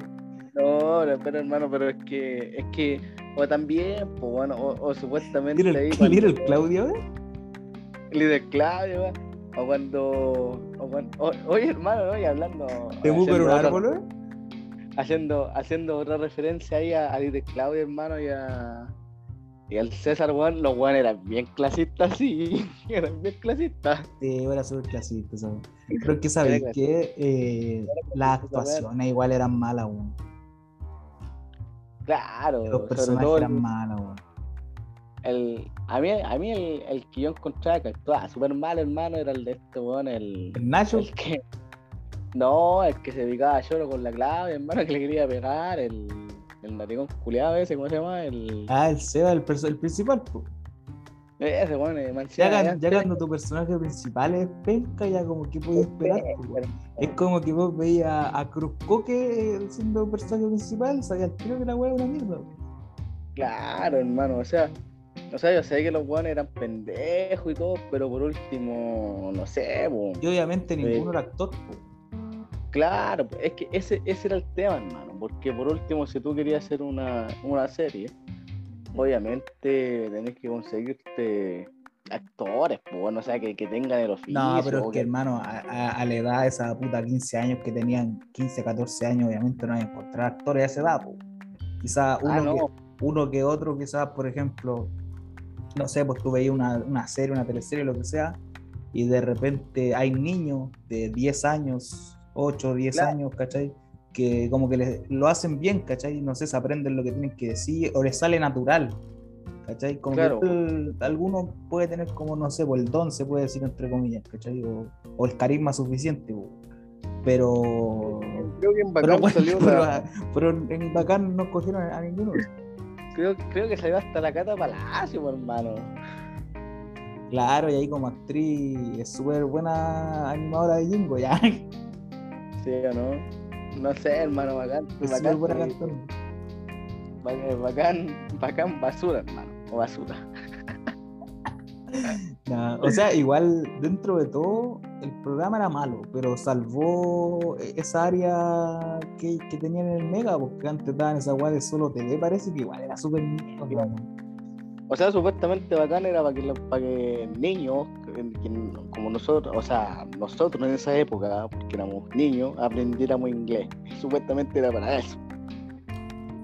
No, no, pero hermano, pero es que, es que, o también, pues bueno, o, o supuestamente Mira ahí mira el Claudio, ¿eh? líder Claudio, weón, o cuando, o cuando, o- oye hermano, ¿no? y hablando, Te busco en un otra- árbol, ¿eh? haciendo, haciendo otra referencia ahí a, a Claudio, hermano, y a, y al César, weón, los weón eran bien clasistas, sí, *laughs* eran bien clasistas. Sí, era súper clasista, ¿sabes? Es que sabéis Era que eh, las actuaciones igual eran malas, weón. Claro, Los personajes eran malos, weón. El- a mí, a mí el, el que yo encontraba que actuaba súper mal, hermano, era el de este weón, el, El Nacho, el que, no, el que se dedicaba a lloro con la clave, hermano, que le quería pegar, el, el narigón culiado ese, ¿cómo se llama? El, ah, el Seba, el, el principal, pues. ese weón, eh, Ya, ya- ya cuando tu personaje principal es penca, ya como que puedes esperar, pues. Es como que vos veías a Cruz Coque siendo personaje principal, sabías tiro que la weá es una mierda. Claro, hermano, o sea, o sea, yo sé que los weones eran pendejos y todo, pero por último, no sé, po. Y obviamente ninguno era actor. po. Claro, pues, es que ese, ese era el tema, hermano, porque por último, si tú querías hacer una, una serie, obviamente tenés que conseguirte actores, pues, bueno, o sea, que, que tengan el oficio. No, pero es que hermano, a, a- a la edad de esa puta 15 años que tenían, 15, 14 años, obviamente no hay encontrar actores a esa edad. po. Quizás uno, Ah, no, que, uno que otro, quizás, por ejemplo, no sé, pues tú veías una, una serie, una teleserie, lo que sea, y de repente hay niños de 10 años, 8, 10 Claro. años, ¿cachai? Que como que les- lo hacen bien, ¿cachai? No sé, se aprenden lo que tienen que decir, o les sale natural, ¿cachai? Como Claro. que el- alguno puede tener como, no sé, pues el don, se puede decir entre comillas, ¿cachai? O, o el carisma suficiente, po. pero... creo que en Pero, Bacán bueno, salió *laughs* pero, la- pero en Bacán no cogieron a ninguno. Creo, creo que salió hasta la Cata Palacio, hermano. Claro, y ahí como actriz es súper buena animadora de Jingo, ya. ¿sí o no? No sé, hermano, bacán. Es bacán, buena bacán, bacán, bacán basura, hermano. O basura. *laughs* O sea, igual dentro de todo, el programa era malo, pero salvó esa área que, que tenían en el Mega, porque antes daban esa weá de solo TV, parece que igual era súper. O sea, supuestamente bacán era para que, para que niños, como nosotros, o sea, nosotros en esa época, porque éramos niños, aprendiéramos inglés. *laughs* Supuestamente era para eso.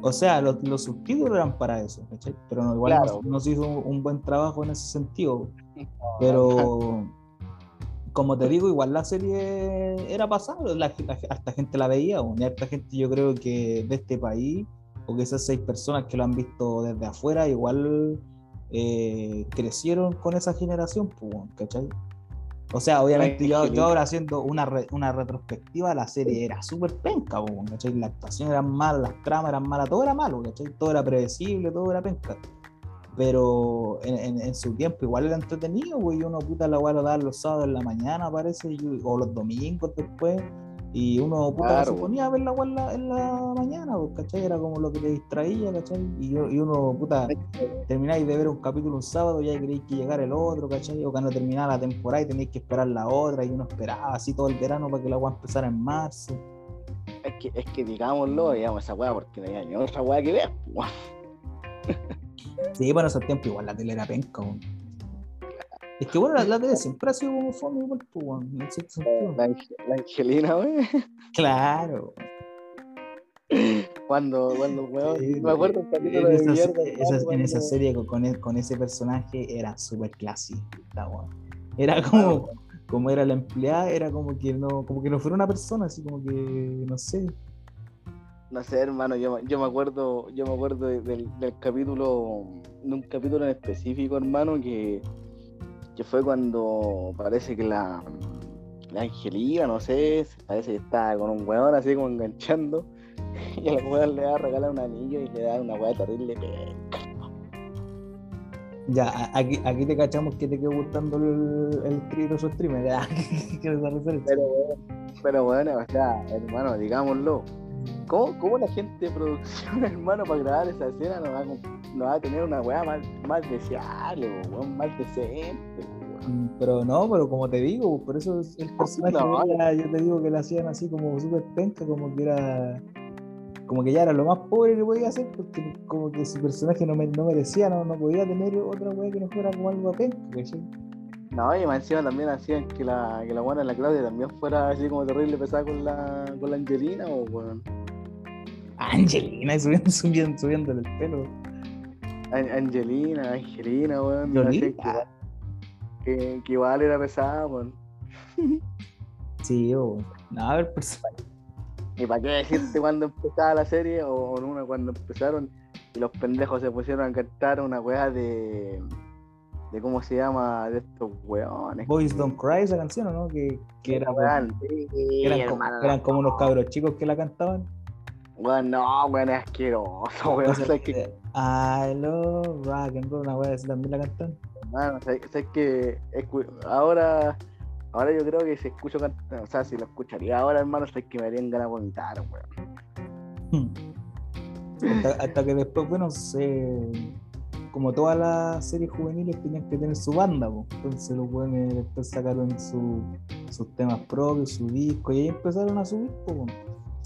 O sea, los, los subtítulos eran para eso, ¿cachai? Pero no, igual Claro. no, no se hizo un, un buen trabajo en ese sentido. *laughs* Pero, como te digo, igual la serie era pasada, la, la- hasta gente la veía, o harta gente yo creo que de este país, o que esas seis personas que lo han visto desde afuera, igual eh, crecieron con esa generación, pues, ¿cachai? O sea, obviamente yo, yo ahora haciendo una, re- una retrospectiva, la serie era súper penca, pues, ¿cachai? La actuación era mala, las tramas eran malas, todo era malo, ¿cachai? Todo era predecible, todo era penca pero en, en- en su tiempo igual era entretenido, güey. Uno puta la weá lo daba los sábados en la mañana, parece, y- o los domingos después. Y uno puta Claro, se ponía a ver la weá en la, en la mañana, pues, ¿cachai? Era como lo que te distraía, ¿cachai? Y, y uno, puta, termináis de ver un capítulo un sábado y ya queréis que llegara el otro, ¿cachai? O cuando terminaba la temporada y tenéis que esperar la otra, y uno esperaba así todo el verano para que la weá empezara en marzo. Es que, es que digámoslo, digamos esa weá, porque no ni otra weá que ver. *laughs* Sí, bueno, esos tiempos igual la tele era penca, weón. Es que bueno, la, la tele siempre ha sido como fome igual, pues, weón, en cierto sentido. La, Ange- la Angelina, weón. *laughs* Claro. Cuando, cuando, weón, Sí, me acuerdo un en capítulo de esa, mierda. esa- en esa serie con, con, e- con ese personaje era súper clasista, weón. Era como, como era la empleada, era como que no, como que no fuera una persona, así como que, no sé. No sé, hermano, yo, yo me acuerdo, yo me acuerdo de- del, del capítulo, de un capítulo en específico, hermano, que, que fue cuando parece que la, la Angelina, no sé, parece que estaba con un weón así como enganchando, *laughs* y al weón le va a regalar un anillo y le da una weá terrible. Ya, aquí, aquí te cachamos que te quedó gustando el, el los streamer, *laughs* referencia. Pero weón, pero bueno, o sea, hermano, digámoslo. ¿Cómo, cómo la gente de producción, *laughs* hermano, para grabar esa escena no va a, va a tener una weá más, más deseable, weón, más decente, weón? Mm, Pero no, pero como te digo, por eso es- el personaje, No. era- yo te digo que lo hacían así como súper penca, como que era, como que ya era lo más pobre que podía hacer, porque como que su personaje no, me- no merecía, no, no podía tener otra weá que no fuera como algo penca, ¿cachai? No, y más encima también hacían que la, que la buena la Claudia también fuera así como terrible pesada con la, con la Angelina, o weón. Angelina, *laughs* subiendo, subiendo, subiéndole el pelo. An- Angelina, Angelina, weón. Yolita. que, que, igual era pesada, weón. *laughs* Sí, o no, a ver, pues, ¿Y para qué decirte cuando empezaba la serie o, una cuando empezaron y los pendejos se pusieron a cantar una weá de. de cómo se llama, de estos weones? Boys Don't Cry, esa canción, ¿o no? Que, que era, Weón, sí, eran, como, eran como unos cabros chicos que la cantaban. Weón, no, weón, es asqueroso, *laughs* weón. O sea, ¿Sabes qué? eh, I love rock and roll, una así también la cantan. Hermano, ¿sabes, sabes que escu- ahora, ahora yo creo que si escucho cantar, o sea, si lo escucharía ahora, hermano, sabes que me harían ganas de vomitar, weón. hasta, hasta que después, bueno, se, como todas las series juveniles tenían que tener su banda, entonces los buenos después sacaron su- sus temas propios, su disco, y ahí empezaron a subir. po.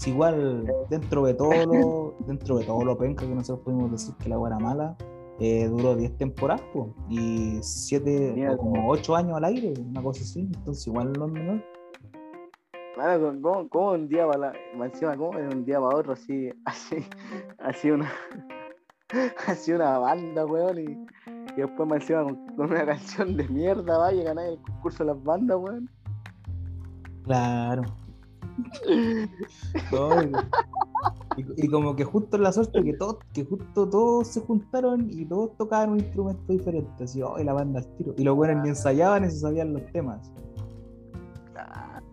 Si igual dentro de todo lo, dentro de todo lo penca que nosotros pudimos decir que la wea era mala, eh, duró 10 temporadas po, y 7 Mierda. o como 8 años al aire, una cosa así, entonces igual no menor. Mano, ¿cómo, cómo un día para la, encima, cómo de un día para otro así, así, así una, *laughs* así una banda, weón, y, y después más encima con, con una canción de mierda, vaya ganar el concurso de las bandas, weón. Claro. No, y, como que justo la suerte que todos, que justo todos se juntaron y todos tocaban un instrumento diferente, así, oh, y la banda al tiro. Y los buenos ni ensayaban y se sabían los temas. Claro,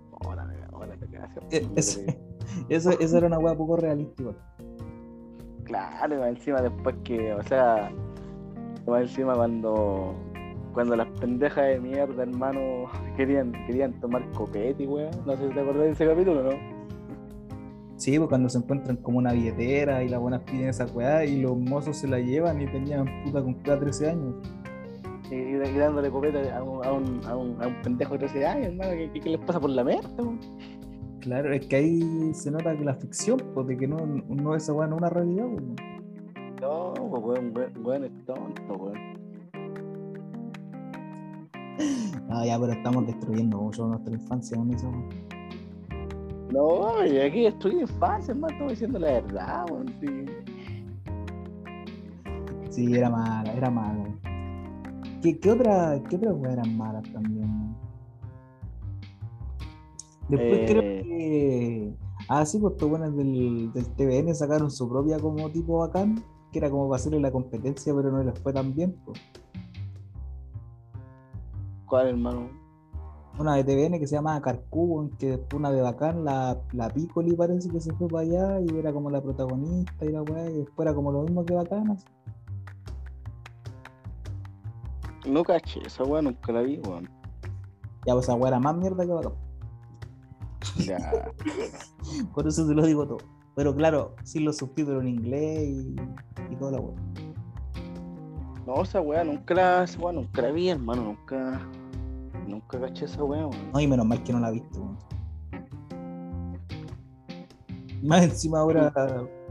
quedas E- Eso, eso, eso era una wea poco realista igual. Claro, encima después que, o sea, encima cuando cuando las pendejas de mierda, hermano, *laughs* querían, querían tomar copete, weón. No sé si te acordás de ese capítulo, ¿no? Sí, pues cuando se encuentran como una billetera y las buenas piden esa weá y los mozos se la llevan y tenían puta con puta 13 años. Y, y dándole copeta a un, a un, a un, a un pendejo de 13 años, hermano, ¿qué, les pasa por la mente? weón? Claro, es que ahí se nota que la ficción, pues de que no, no esa weá no es una realidad, pues. No, pues weón, weón, weón es tonto, weón. *laughs* Ah, ya, pero estamos destruyendo mucho nuestra infancia con eso. No, y aquí en infancia, hermano, estamos diciendo la verdad, weón. Sí. Sí, era mala, era mala. ¿Qué, qué otra, qué weas eran malas también? no? Después Eh. creo que. Ah, sí, pues estos buenos del, del TVN sacaron su propia como tipo bacán, que era como para hacerle la competencia, pero no les fue tan bien. pues. ¿Cuál, hermano? Una de TVN que se llama Carcú, que después una de bacán, la, la Piccoli parece que se fue para allá y era como la protagonista y la weá, y después era como lo mismo que bacán. así. No caché, esa weón nunca la vi, weón. Ya, pues esa weá era más mierda que bacán. Ya. *laughs* Por eso te lo digo todo. Pero claro, sin los subtítulos en inglés y, y toda la weá. No, esa weá nunca la, esa weá nunca la vi, hermano, nunca. Nunca caché esa weá, weón. No, y menos mal que no la he visto. weón. Más encima ahora,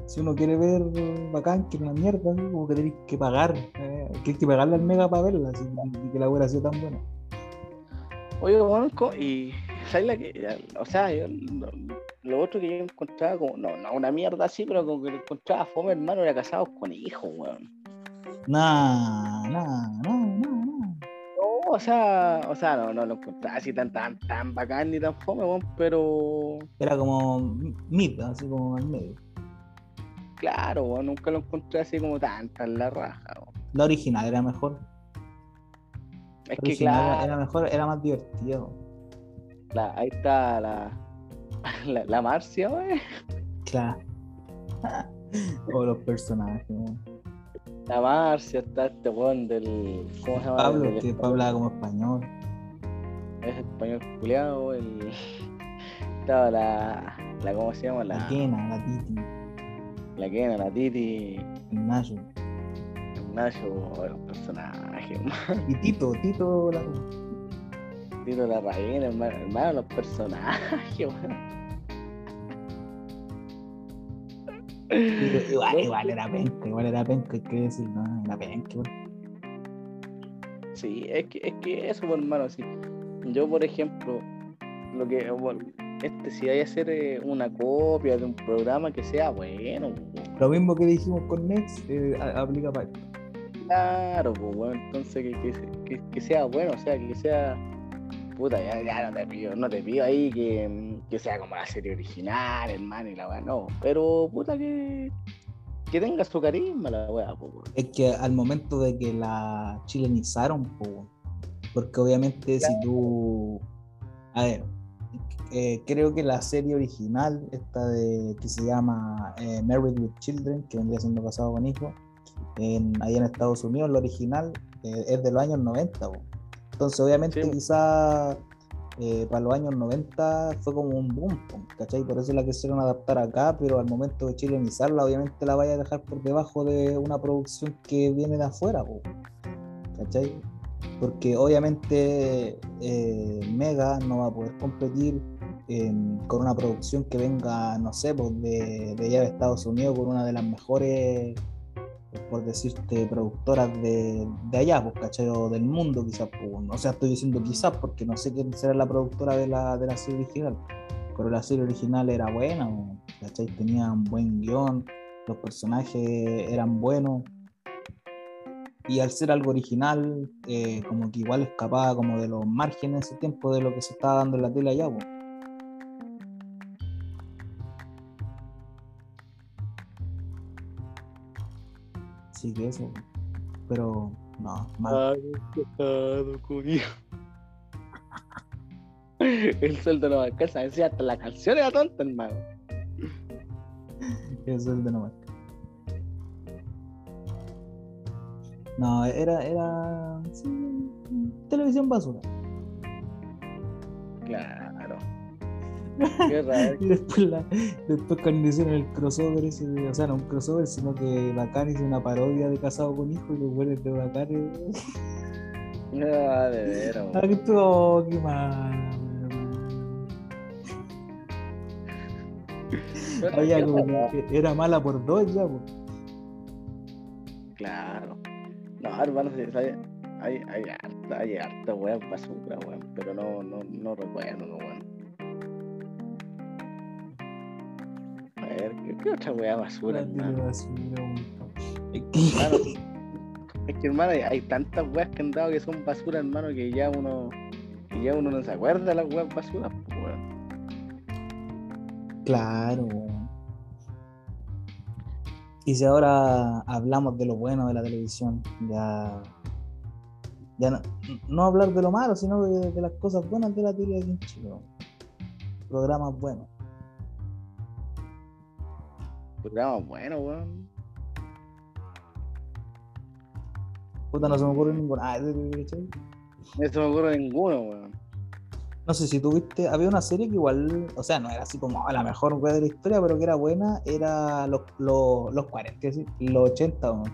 si uno quiere ver bacán, que es una mierda, así, como que tenés que pagar. eh, que hay que pagarle al mega para verla, así, y que la weá ha sido tan buena. Oye, weón, y. ¿Sabes la que.? O sea, yo, lo, lo otro que yo encontraba como. No, no, una mierda así, pero como que lo encontraba fome, hermano, era casados con hijos, weón. Nah, nah, nah, nah, nah. O sea, o sea, no, no lo encontraba así tan, tan, tan bacán ni tan fome, pero. Era como mid, así como al medio. Claro, nunca lo encontré así como tan, tan la raja. La original era mejor. Es La que, original era- claro, era mejor, era más divertido. la- ahí está la. *laughs* La, la Marcia, weón. Claro. *laughs* o los personajes, weón. La Marcia, está este weón del. ¿Cómo se llama? Pablo, que habla como español. es español culiado, el. *laughs* Estaba la. la ¿Cómo se llama? La La, Kena, la Titi, la Kena, la Titi, el Nacho, los personajes, *laughs* hermano. Y Tito, Tito, la... Tito la Reina, hermano, hermano, los personajes, *laughs* weón. *laughs* igual, igual era penca, igual era penca, hay que decir, no, era penca, igual. Sí, es que, es que eso, pues, hermano, sí. Yo, por ejemplo, lo que. bueno, este, si hay que hacer eh, una copia de un programa que sea bueno, pues, Lo mismo que dijimos con Next, eh, aplica para. Claro, pues bueno, entonces que, que, que- que sea bueno, o sea, que sea. Puta, ya, ya no te pido, no te pido ahí que, que sea como la serie original, hermano, y la weá, no. Pero puta que. Que tenga su carisma la weá, weón. Es que al momento de que la chilenizaron, po, porque obviamente si tú. A ver, eh, creo que la serie original, esta de que se llama eh, Married with Children, que vendría siendo casado con hijos, ahí en Estados Unidos, la original eh, es de los años 90. po. Entonces, obviamente, Sí, po. Quizás para los años 90 fue como un boom, ¿cachai? Por eso la quisieron adaptar acá, pero al momento de chilenizarla, obviamente la vaya a dejar por debajo de una producción que viene de afuera, ¿cachai? Porque obviamente eh, Mega no va a poder competir en- con una producción que venga, no sé, pues de, de allá de Estados Unidos, con una de las mejores, por decirte, productoras de, de allá, pues, ¿cachai? Del mundo quizás, pues, o sea, estoy diciendo quizás porque no sé quién será la productora de la, de la serie original, pero la serie original era buena, pues, ¿cachai? Tenía un buen guion, los personajes eran buenos, y al ser algo original, eh, como que igual escapaba como de los márgenes en ese tiempo de lo que se estaba dando en la tele allá, pues. Así que eso, pero no, mal. Ay, pecado, culiao. El sueldo no me alcanza, decía hasta la canción era tonta, hermano. El de no marca. No, era, era sí, televisión basura. Claro. Qué raro. Y *laughs* después, la, después cuando hicieron el crossover ese, de- o sea, no un crossover, sino que Bacán hizo una parodia de Casado con Hijo y los buenos de Bacán. eh. No, de veras, Ah, que estuvo, qué mal. Había como que era mala por dos ya, pues. Claro. No, hermano, sí, hay, hay, hay harta, hay harta weón basura, weón. Pero no, no, no recuerdo, no, weón. ¿Qué, otra weá basura, hermano? basura. Es que- Hermano, Es que, hermano, hay, tantas weas que han dado que son basura, hermano, que ya uno, que ya uno no se acuerda de las weas basuras, pues, weón. Claro. weón. Y si ahora hablamos de lo bueno de la televisión, ya. Ya no, no hablar de lo malo, sino de, de las cosas buenas de la tele aquí en Chile. weón. Programas buenos. Programa bueno, weón. Puta, no se me ocurre ninguna. Ah. No se me ocurre ninguno, weón. No sé si tuviste, había una serie que igual, o sea, no era así como "Ah, la mejor wea de la historia, pero que era buena, era los, los, los 40, es decir, los 80, weón.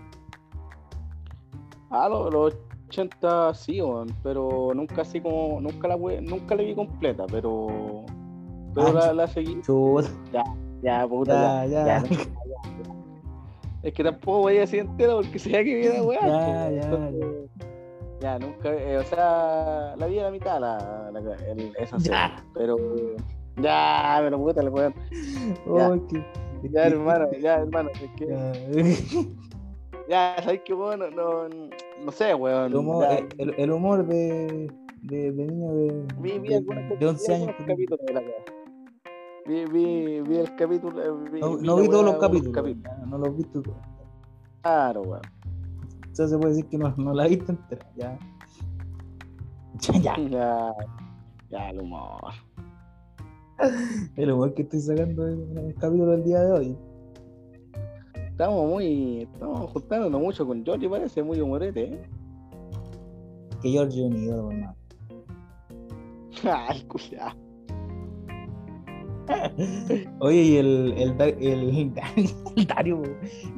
Ah, los, los 80 sí, weón, pero nunca así como, nunca la nunca la vi completa, pero pero Ah, la seguí. Chuta, Ya, puta, ya, ya, ya, ya, no, Es que tampoco voy a decir entera porque sabía que viene *laughs* weá. Ya, ya, ya, nunca, eh, o sea, la vi a la mitad la, la, el- esa serie, Ya. pero ya, pero puta, el weón. Ya. Oh, Ya, hermano, ya, hermano, es que, ya. *laughs* ya, sabes que weón, no, no, no sé, weón. El humor, ya, el, el- humor de, de, de niño de, Vi, vi de, de 11 vi años. algunos capítulos de la weá. Vi, vi, vi el capítulo. eh, Vi, No, vi no la vi todos los capítulos, ya, no los viste todos. Claro, weón. Sea, se puede decir que no, no la viste entera, ya. Ya, *laughs* ya. Ya, ya, el humor. El humor que estoy sacando en el capítulo del día de hoy. Estamos muy. Estamos juntándonos mucho con George, parece muy humorete, ¿eh? Que George es un ídolo, hermano. *laughs* Ay, cuidado. Oye, y el, el, el, el Dario,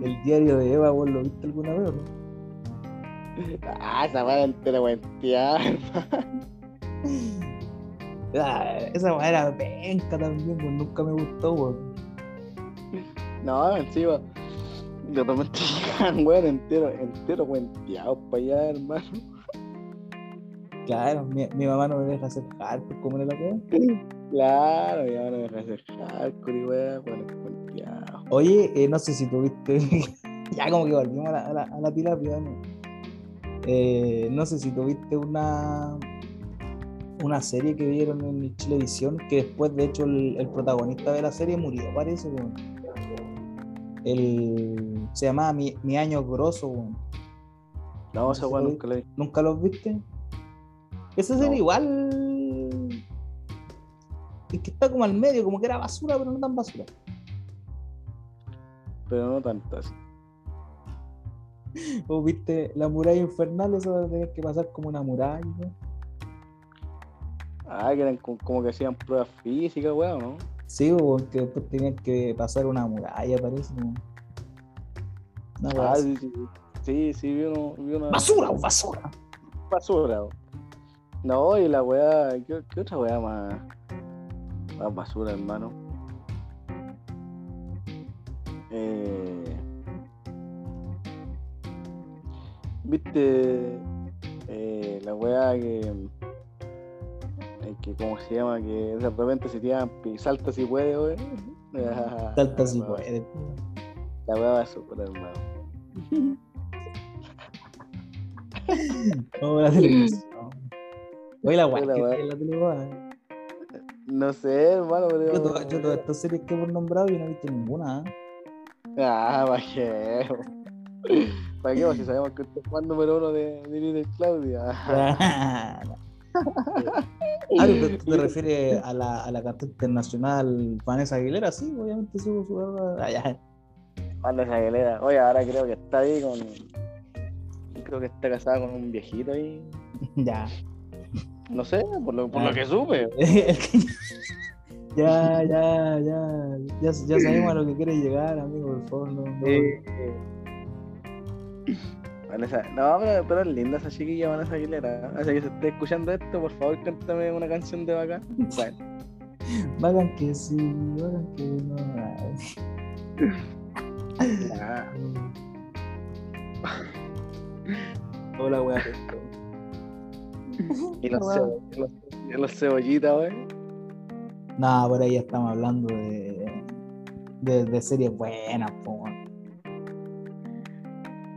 el diario de Eva, ¿vos lo viste alguna vez o no? Ah, esa weá entera weá. Ah, esa weá era penca también, pues nunca me gustó, weón. No, encima. De repente *laughs* llegan, weón, entero, entero cuenteados para allá, hermano. Claro, mi, mi mamá no me deja hacer hardcore como en la *laughs* weá. Claro, ya van a dejar de hacer hardcore y weón, cuenteados. Oye, eh, no sé si tuviste. *laughs* ya como que volvimos a la, a la, a la tilapia, ¿no? Eh, no sé si tuviste una una serie que vieron en Chilevisión que después de hecho el, el protagonista de la serie murió, parece, weón. El, se llamaba Mi, Mi Año Grosso, weón. No, esa weá nunca la vi. ¿Nunca los viste? Esa serie No. igual. Es que está como al medio, como que era basura, pero no tan basura. Pero no tantas. *laughs* ¿O viste la muralla infernal? Eso tener que pasar como una muralla. Ah, que eran como, que hacían pruebas físicas, weón, ¿no? Sí, o que después tenían que pasar una muralla, parece. ¿no? Una Ah, sí, sí, sí, sí, vi, uno, vi una ¡Basura, basura! basura. No, y la weá, ¿qué, qué otra weá más, más basura, hermano? Eh, ¿Viste eh, la weá que, eh, que, ¿cómo se llama? Que de repente se tiran y salta si puede, weón. *laughs* Salta si La weá- puede. *laughs* La weá basura, hermano. Oh, la televisión. Oye, la weá que weá. hay en la televisión. No sé, hermano, pero. Yo, to- yo todas estas series que hemos nombrado yo no he visto ninguna. ¿eh? Ah, ¿para qué? ¿Para qué? Si sabemos que usted es número uno de, de Little Claudia. *laughs* Ah, ¿tú te, tú te refieres a la, a la cantante internacional Vanessa Aguilera? Sí, obviamente su... su ah, ya. Esa Aguilera. Oye, ahora creo que está ahí con. Creo que está casada con un viejito ahí. *laughs* ya. No sé, por lo, por Ah. lo que supe. *laughs* Ya, ya, ya, ya, ya sabemos a lo que quiere llegar, amigo, por favor, no, no. Eh, Vanessa, no, pero, pero es linda esa chiquilla, Vanessa Aguilera. Así que si esté escuchando esto, por favor, cántame una canción de bacán. Bueno, *laughs* Vagan que sí, vagan que no. *laughs* Hola, weá. *laughs* Y los, cebo- y los, y los cebollitas, wey. Nada, por ahí ya estamos hablando de, de, de series buenas, po. weón.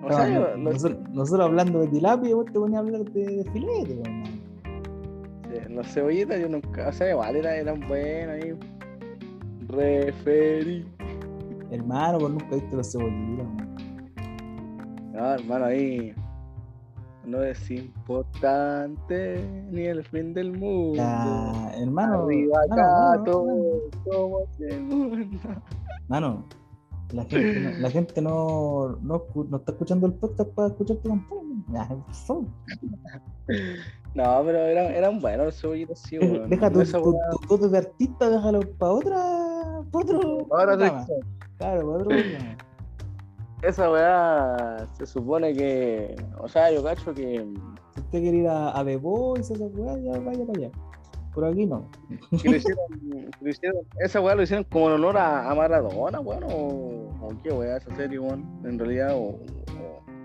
O sea, No, yo- los, nosotros, nosotros hablando de tilapia vos te ponías a hablar de, de filete, weón. sí, los cebollitas yo nunca, o sea, igual eran, eran buenos ahí. Referí. Hermano, vos nunca viste los cebollitas, weón. No, hermano, ahí no es importante ni el fin del mundo. Ya, hermano, Arriba hermano, acá, hermano, todo somos el mundo. hermano, la gente, no, la gente no, no, no está escuchando el podcast para escucharte favor. No, pero eran, eran buenos los cebollitos, sí, weón. Deja tu, tu, tu de artista, déjalo para otra, para otro Ahora programa. sí. Claro, para otro. Esa weá se supone que. O sea, yo cacho que. Si usted quiere ir a, a The Voice, esa weá, ya vaya para allá. Por aquí no. que lo hicieron, lo hicieron- esa weá lo hicieron como en honor a, a Maradona, weón, o, o qué weá esa serie, weón, en realidad, o, o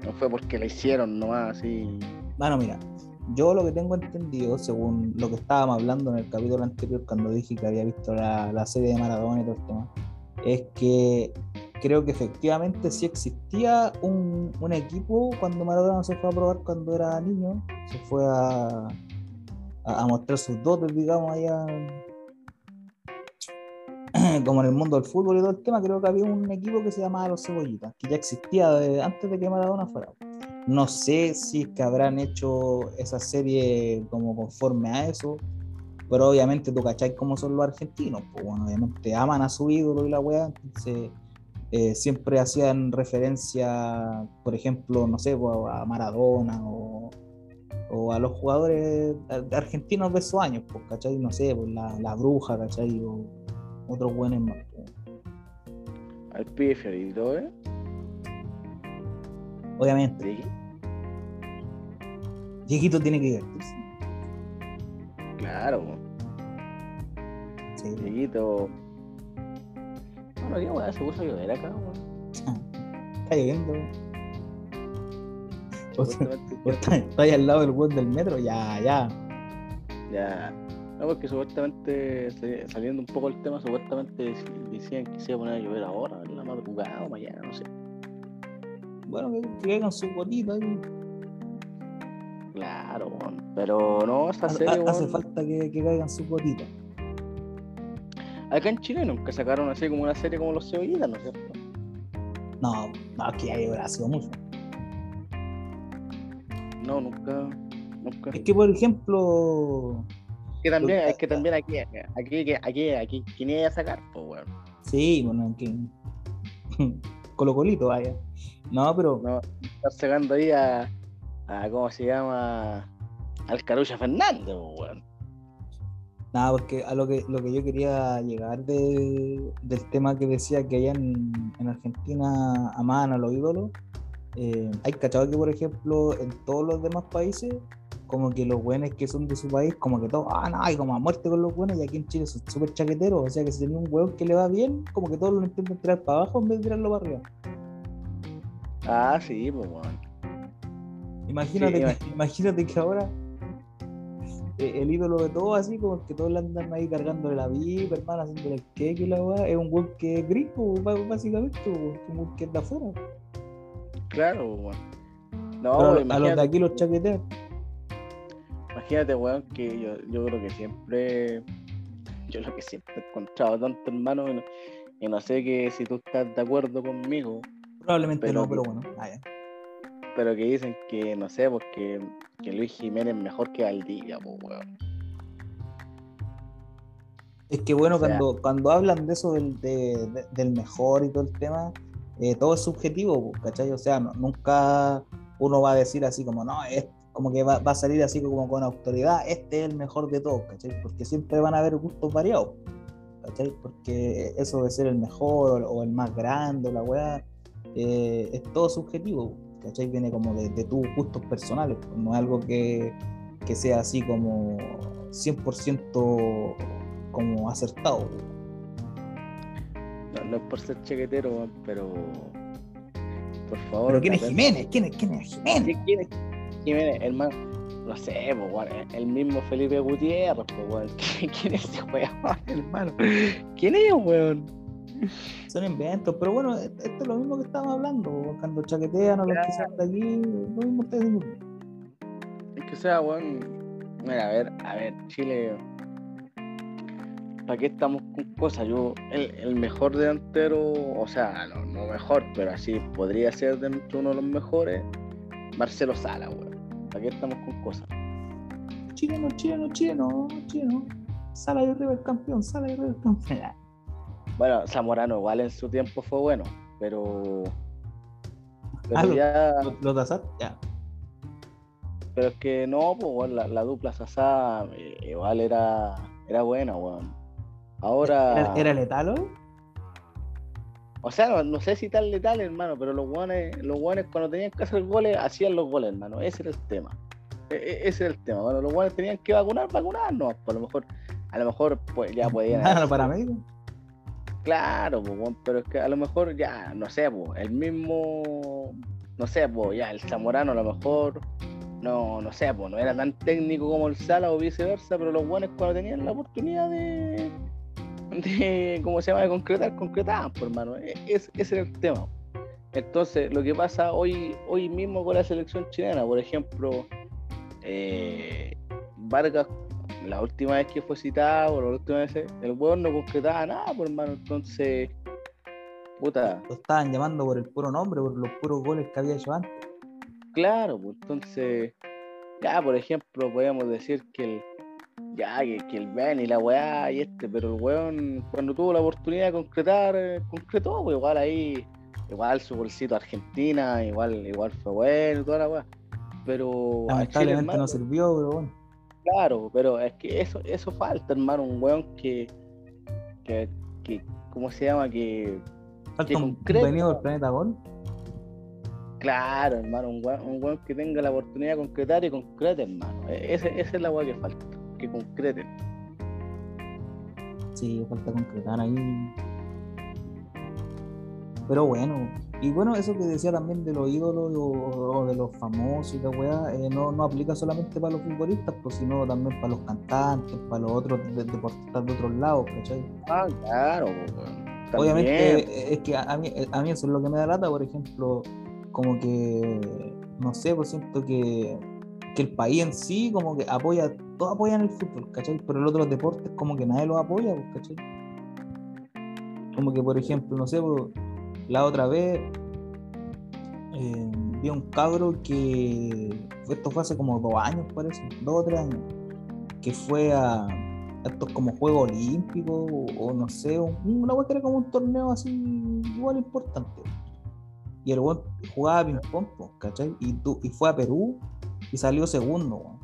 no fue porque la hicieron nomás, así. Bueno, mira, yo lo que tengo entendido, según lo que estábamos hablando en el capítulo anterior, cuando dije que había visto la, la serie de Maradona y todo el tema, es que creo que efectivamente sí existía un, un equipo cuando Maradona se fue a probar cuando era niño, se fue a, a, mostrar sus dotes, digamos, allá *clears throat* como en el mundo del fútbol y todo el tema, creo que había un equipo que se llamaba Los Cebollitas, que ya existía antes de que Maradona fuera. No sé si es que habrán hecho esa serie como conforme a eso, pero obviamente tú cachai cómo son los argentinos, pues bueno, obviamente aman a su ídolo y la weá, entonces eh, siempre hacían referencia, por ejemplo, no sé, a Maradona o, o a los jugadores ar- argentinos de esos años, pues, cachai, no sé, pues la, la bruja, cachai, o otros buenos más. Al pibe Fiorito, ¿eh? Obviamente, Sí, Dieguito tiene que divertirse. claro. Sí. Dieguito. Bueno, qué weá, se puso a llover acá, weón. Está lloviendo. O está, ahí al lado del bus del metro, ya, ya. Ya. No, porque supuestamente, sali- saliendo un poco el tema, supuestamente dec- decían que se iba a poner a llover ahora, en la madrugada o mañana, no sé. Bueno, que, caigan su gotita ahí. Claro, weón. Pero no, esta Hace, serie, ha- hace weón, falta que, que caigan sus gotitas. Acá en Chile nunca sacaron así como una serie como Los Cebollitas, ¿no es cierto? No, ya habrá sido mucho. No, nunca. Nunca. Es que, por ejemplo, que también, es que también aquí, aquí, aquí, aquí, aquí, ¿quién iba a sacar? Pues, weón. sí, bueno, que. *laughs* Colo Colito, vaya. No, pero No, estar sacando ahí a, a, ¿cómo se llama? Al Carucha Fernández, pues, weón. Nada, porque a lo que, lo que yo quería llegar de- del tema que decía que allá en, en Argentina amaban a los ídolos, eh, hay cachado que, por ejemplo, en todos los demás países, como que los buenos que son de su país, como que todos, ah, no, hay como a muerte con los buenos, y aquí en Chile son súper chaqueteros, o sea que si tenía un hueón que le va bien, como que todos lo intentan tirar para abajo en vez de tirarlo para arriba. Ah, sí, pues, weón. Imagínate, Sí, que, *laughs* imagínate que ahora el ídolo de todos, así como que todos le andan ahí cargándole la vida, hermano, haciéndole el cake y la weá, es un weón que es gringo, básicamente, un weón que es de afuera. Claro, weón. No, Pero a los de aquí los chaquetean. imagínate, weón, que yo, yo creo que siempre, yo lo que siempre he encontrado tanto hermano, y no, y no sé que si tú estás de acuerdo conmigo, Probablemente Pero- no, pero bueno. ah, ya. Pero que dicen que, no sé, porque que Luis Jiménez es mejor que Valdivia, pues, weón. Es que bueno, O sea- cuando, cuando hablan de eso del, de- de- del mejor y todo el tema, eh, todo es subjetivo, pues, ¿cachai? O sea, no- nunca uno va a decir así como, no, es como que va, va a salir así como con autoridad, este es el mejor de todos, ¿cachai? Porque siempre van a haber gustos variados, ¿cachai? Porque eso de ser el mejor o, el más grande, la weá, eh, es todo subjetivo, ¿cachai? Viene como de, tus gustos personales, pues, no es algo que, que sea así como 100% como acertado. No, es por ser chequetero, pero por favor. ¿Pero quién es Jiménez? ¿Quién es, quién es Jiménez? ¿Quién es Jiménez? Hermano no sé, pues, el mismo Felipe Gutiérrez, pues, *laughs* ¿Quién es ese weón, hermano? ¿Quién es, weón? *laughs* Son inventos, pero bueno, esto es lo mismo que estábamos hablando, cuando chaquetean a los que salen de aquí, lo mismo ustedes dicen. Es que sea, weón, mira, a ver, a ver, Chile, ¿para qué estamos con cosas? Yo, el, mejor delantero, o sea, no, no, mejor, pero así podría ser dentro uno de los mejores, Marcelo Sala, weón. ¿Para qué estamos con cosas? Chileno, chileno, chileno, chileno. Sala y River campeón, Sala y River campeón. *laughs* Bueno, Zamorano igual en su tiempo fue bueno, pero. Pero ah, ya. ¿Lo, lo Ya. Pero es que no, pues la, dupla Sasá eh, igual era, era buena, weón. Ahora. ¿Era, letal hoy? O sea, no, sé si tal letal, hermano, pero los guanes, los guanes cuando tenían que hacer goles, hacían los goles, hermano. Ese era el tema. E, e, ese era el tema. Cuando los guanes tenían que vacunar, vacunar, no. Por lo mejor, a lo mejor pues, ya *laughs* podían. Claro, para mí. Claro, pues, pero es que a lo mejor ya, no sé, pues, el mismo, no sé, pues, ya el Zamorano a lo mejor, no, no sé, pues, no era tan técnico como el Sala o viceversa, pero los guanes cuando tenían la oportunidad de de, ¿cómo se llama?, de concretar, concretaban, por hermano. E, es, ese era el tema. Entonces, lo que pasa hoy, hoy mismo con la selección chilena, por ejemplo, eh, Vargas, la última vez que fue citado, la última vez, el hueón no concretaba nada, por hermano. Entonces, puta. Lo estaban llamando por el puro nombre, por los puros goles que había hecho antes. Claro, pues entonces, ya, por ejemplo, podemos decir que el ya, que, el Ben y la weá y este, pero el weón, cuando tuvo la oportunidad de concretar, eh, concretó, pues igual ahí, igual su bolsito Argentina, igual, igual fue bueno y toda la weá. Pero. Lamentablemente no sirvió, pero bueno. Claro, pero es que eso, eso falta, hermano, un weón que, que, que ¿cómo se llama? Que. Falta un venido del planeta Gol. Claro, hermano, un weón, un weón que tenga la oportunidad de concretar y concrete, hermano. E, esa es la weá que falta que concreten. Sí, falta concretar ahí. Pero bueno, y bueno, eso que decía también de los ídolos o, de los famosos y la weá, eh, no, no, aplica solamente para los futbolistas, pues, sino también para los cantantes, para los otros deportistas de otros lados, ¿cachai? Ah, claro, Obviamente, es que a mí, a mí eso es lo que me da lata, por ejemplo, como que, no sé, pues siento que que el país en sí como que apoya, todos apoyan el fútbol, ¿cachai? Pero el otro deportes como que nadie los apoya, pues, ¿cachai? Como que, por ejemplo, no sé, pues, la otra vez eh, vi un cabro que, esto fue hace como dos años, parece, dos o tres años, que fue a, estos como Juegos Olímpicos o, no sé, una vez que era como un torneo así igual importante. Y el buen jugaba ping-pong, ¿cachai? Y, tú, y fue a Perú y salió segundo.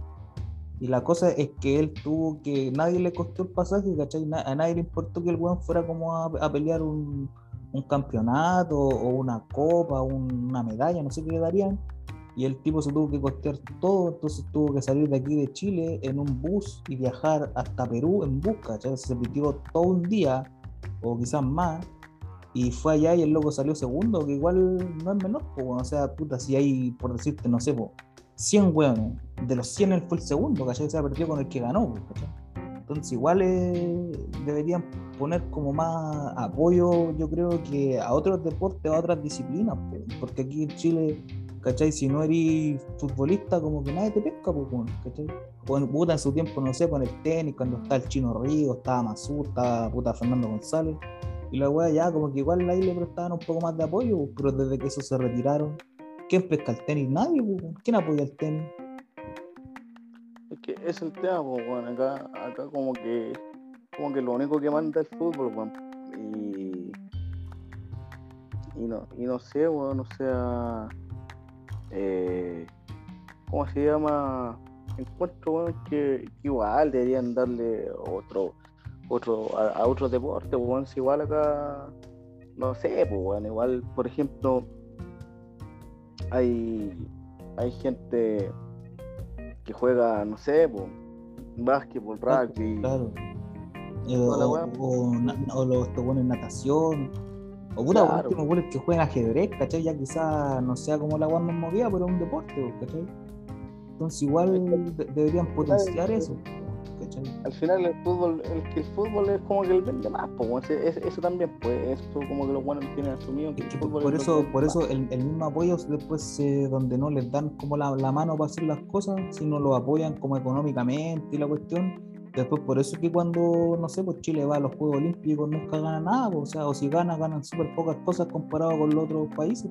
Y la cosa es que él tuvo que, nadie le costó el pasaje, ¿cachai? A nadie le importó que el weón fuera como a, pelear un, campeonato o una copa, una medalla, no sé qué le darían. Y el tipo se tuvo que costear todo, entonces tuvo que salir de aquí de Chile en un bus y viajar hasta Perú en bus, ¿cachai? Se pidió todo un día, o quizás más, y fue allá y el loco salió segundo, que igual no es menor, o sea, puta, si hay, por decirte, no sé, po, 100 hueones, de los 100 él fue el segundo, ¿cachai? Se ha perdido con el que ganó, ¿cachai? Entonces igual eh, deberían poner como más apoyo, yo creo que a otros deportes, a otras disciplinas, porque aquí en Chile, ¿cachai? Si no eres futbolista, como que nadie te pesca, pues, ¿cachai? Bueno, puta en su tiempo, no sé, con el tenis, cuando está el Chino Río, estaba Mazur, estaba puta Fernando González, y la wea ya como que igual ahí le prestaban un poco más de apoyo, pero desde que eso se retiraron, ¿Quién pesca el tenis? Nadie, ¿quién apoya el tenis? Es que es el tema, bueno, acá, acá como que como que lo único que manda es el fútbol, bueno, y, y no, y no sé, bueno, o sea, eh, ¿cómo se llama? Encuentro bueno, que, igual deberían darle otro otro, a, a otros deportes, weón, si igual acá, no sé, pues, weón, igual, por ejemplo, hay, hay gente que juega, no sé, pues, básquetbol, rugby, Claro. Eh, o, o, na- o los ponen natación. O puta, Claro. último, güeyes que juegan ajedrez, ¿cachai? Ya quizás no sea como la weá más movida, pero es un deporte, ¿cachai? Entonces igual de- deberían potenciar eso, ¿cachai? al final el fútbol, el, que el fútbol es como que el vende más, pues, ese- eso también, pues, eso como que los buenos tienen asumido que Es el que fútbol por es eso, por eso el, el mismo apoyo después eh, donde no les dan como la, la mano para hacer las cosas, sino lo apoyan como económicamente y la cuestión. Después por eso es que cuando, no sé, pues Chile va a los Juegos Olímpicos nunca gana nada, pues, o sea, o si gana, ganan súper pocas cosas comparado con los otros países.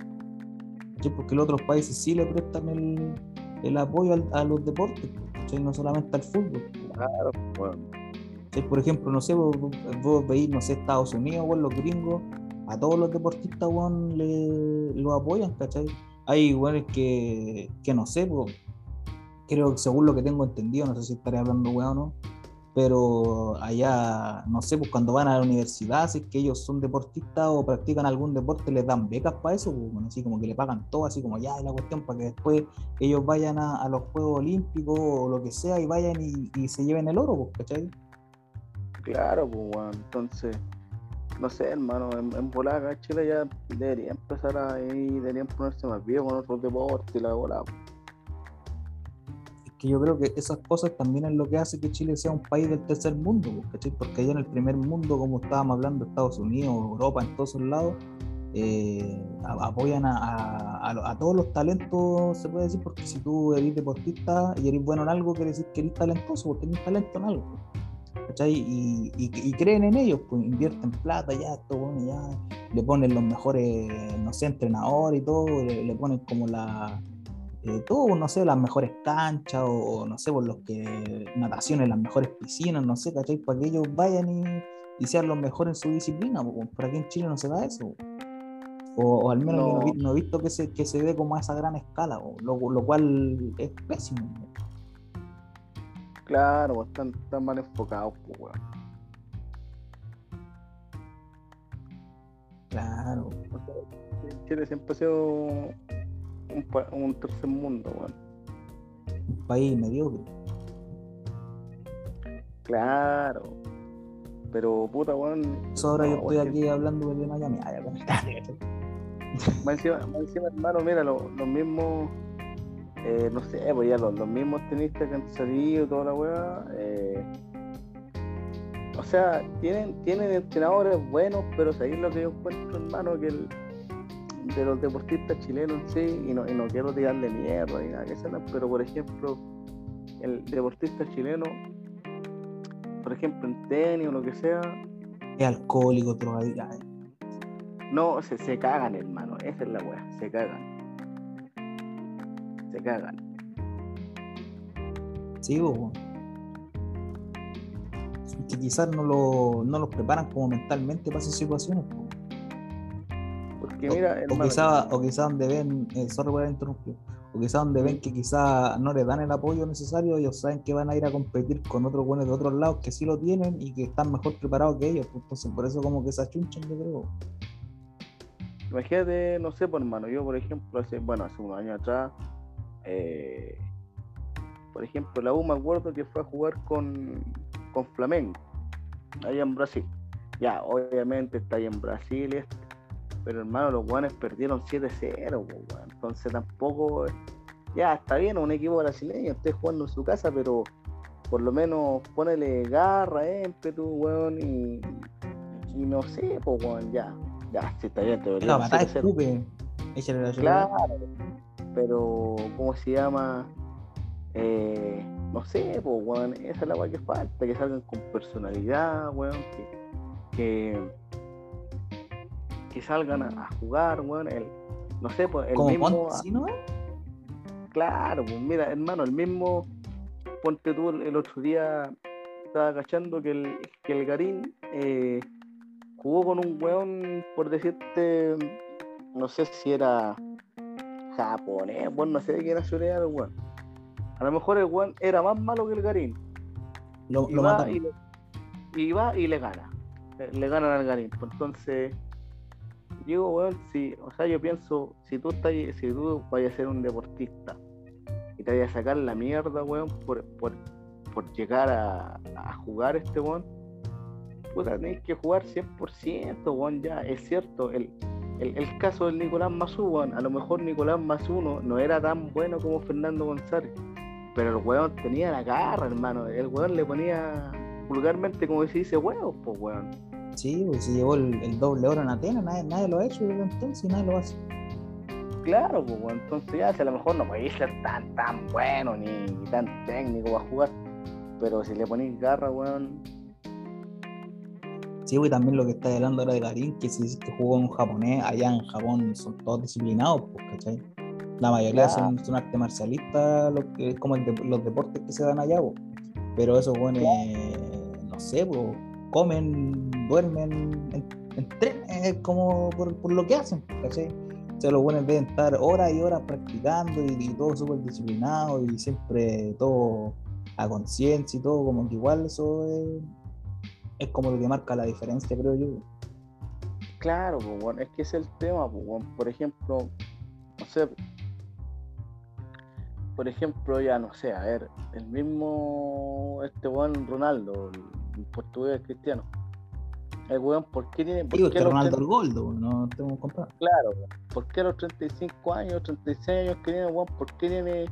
¿cachai? Porque los otros países sí le prestan el, el apoyo al- a los deportes, ¿cachai? no solamente al fútbol. Claro. ¿cachai? Por ejemplo, no sé, vos, vos veis, no sé, Estados Unidos, los gringos, a todos los deportistas, weón, le, lo apoyan, ¿cachai? Hay weones que, que no sé, pues, creo que según lo que tengo entendido, no sé si estaré hablando weón o no, pero allá, no sé, pues cuando van a la universidad, si es que ellos son deportistas o practican algún deporte, les dan becas para eso, pues, bueno, así como que le pagan todo, así como ya es la cuestión, para que después ellos vayan a, los Juegos Olímpicos o lo que sea y vayan y, se lleven el oro, pues, ¿cachai? Claro, pues. Entonces, no sé, hermano, en, en volada Chile ya debería empezar a ir, deberían ponerse más vivos con otros deportes y la bola. Es que yo creo que esas cosas también es lo que hace que Chile sea un país del tercer mundo, pues. Porque allá en el primer mundo, como estábamos hablando, Estados Unidos, Europa, en todos esos lados, eh, apoyan a, a- todos los talentos, se puede decir, porque si tú eres deportista y eres bueno en algo, quiere decir que eres talentoso, porque tienes talento en algo. ¿cachai? Y, y- creen en ellos, pues invierten plata, ya, esto, bueno, ya, le ponen los mejores, no sé, entrenadores y todo, le ponen como la, eh, todo, no sé, las mejores canchas o, no sé, por los que natación en las mejores piscinas, no sé, ¿cachai? Para que ellos vayan y, y sean los mejores en su disciplina, por aquí en Chile no se da eso. O, o al menos no, No. vi- no he visto que se, que se dé como a esa gran escala, o lo, lo cual es pésimo. Claro, pues, están, están mal enfocados, pues, weón. Claro. Chile siempre ha sido un, un tercer mundo, weón. un país mediocre. Claro. Pero, puta, weón. Eso ahora yo estoy aquí hablando de Miami. Ah, bueno, *laughs* ¿cachai? Más encima, más encima, hermano, mira, lo- los mismos, eh, no sé, pues ya los, los mismos tenistas que han salido, toda la weá, eh, o sea, tienen, tienen entrenadores buenos, pero sabéis lo que yo encuentro, hermano, que el, de los deportistas chilenos en sí, y no, y no quiero tirarle mierda ni nada que sea, pero por ejemplo, el deportista chileno, por ejemplo, en tenis o lo que sea, Es alcohólico, drogadicto. Ay, No, se, se cagan, hermano. Esa es la weá. Se cagan. Se cagan. Sí, weón. Que quizás no, lo, no los preparan como mentalmente para esas situaciones. Porque O, mira, o hermano. quizás o quizá donde ven, eh, sorry por haber interrumpido, o quizás donde ven que quizás no les dan el apoyo necesario, ellos saben que van a ir a competir con otros buenos de otros lados que sí lo tienen y que están mejor preparados que ellos. pues, Entonces, por eso como que se achunchan, yo creo. Imagínate, no sé, por hermano. Yo, por ejemplo, hace, bueno, hace unos años atrás, eh, por ejemplo, la U me acuerdo que fue a jugar con, con Flamengo, allá en Brasil. Ya, obviamente está ahí en Brasil, y esto, pero hermano, los guanes perdieron 7-0, po, weón. entonces tampoco, ya, está bien, un equipo brasileño, esté jugando en su casa, pero por lo menos ponele garra, ímpetu, weón, y, y no sé, pues, weón, ya, ya, sí, está bien, te La deberían batalla 7-0. escupe. Échale la Claro, pero ¿cómo se llama? Eh, no sé, pues, weón, esa es la weá que falta, que salgan con personalidad, weón, que, que, que salgan a, jugar, weón, el, no sé, pues el Como mismo, claro, pues mira, hermano, el mismo, ponte tú el, otro día, estaba cachando que el, que el Garín eh, jugó con un weón, por decirte, no sé si era japonés, bueno, no sé de qué nacionalidad era el weón. A lo mejor el weón era más malo que el Garín. Lo, Y lo va y lo- y va y le gana. Le ganan al Garín. Pues entonces, digo, weón, si, o sea, yo pienso, si tú estás, si tú vayas a ser un deportista y te vayas a sacar la mierda, weón, por, por, por llegar a, jugar este weón, puta, tenés que jugar 100%, weón, ya, es cierto, el, el, caso del Nicolás Mazú, a lo mejor Nicolás Mazú no, no era tan bueno como Fernando González, pero el weón tenía la garra, hermano, el weón le ponía vulgarmente, como se dice, huevos, pues, weón. Sí, pues se llevó el, el doble oro en Atenas, nadie, nadie lo ha hecho desde entonces y nadie lo hace. Claro, pues, entonces ya, si a lo mejor no podéis ser tan, tan bueno ni, ni tan técnico para jugar, pero si le ponéis garra, weón, Sí, güey, también lo que está hablando ahora de Garín, que si que jugó en un japonés, allá en Japón son todos disciplinados, pues, ¿cachai? La mayoría Claro. son, son arte marcialista, lo que es como el de- los deportes que se dan allá, pues. Pero esos buenos, no sé, pues, comen, duermen, en- entrenan, es como por, lo que hacen, ¿cachai? O sea, los buenos deben estar horas y horas practicando y, todo súper disciplinado y siempre todo a conciencia y todo, como que igual eso es, como lo que marca la diferencia, creo yo. claro, pues, es que es el tema, pues, por ejemplo, no sé, por ejemplo, ya no sé, a ver, el mismo, este weón Ronaldo, el portugués cristiano, el weón, ¿por qué tiene, por Digo, qué que los Ronaldo el Goldo, no tengo que comprar. Claro. ¿por qué a los 35 años, 36 años que tiene, weón? ¿Por qué tiene,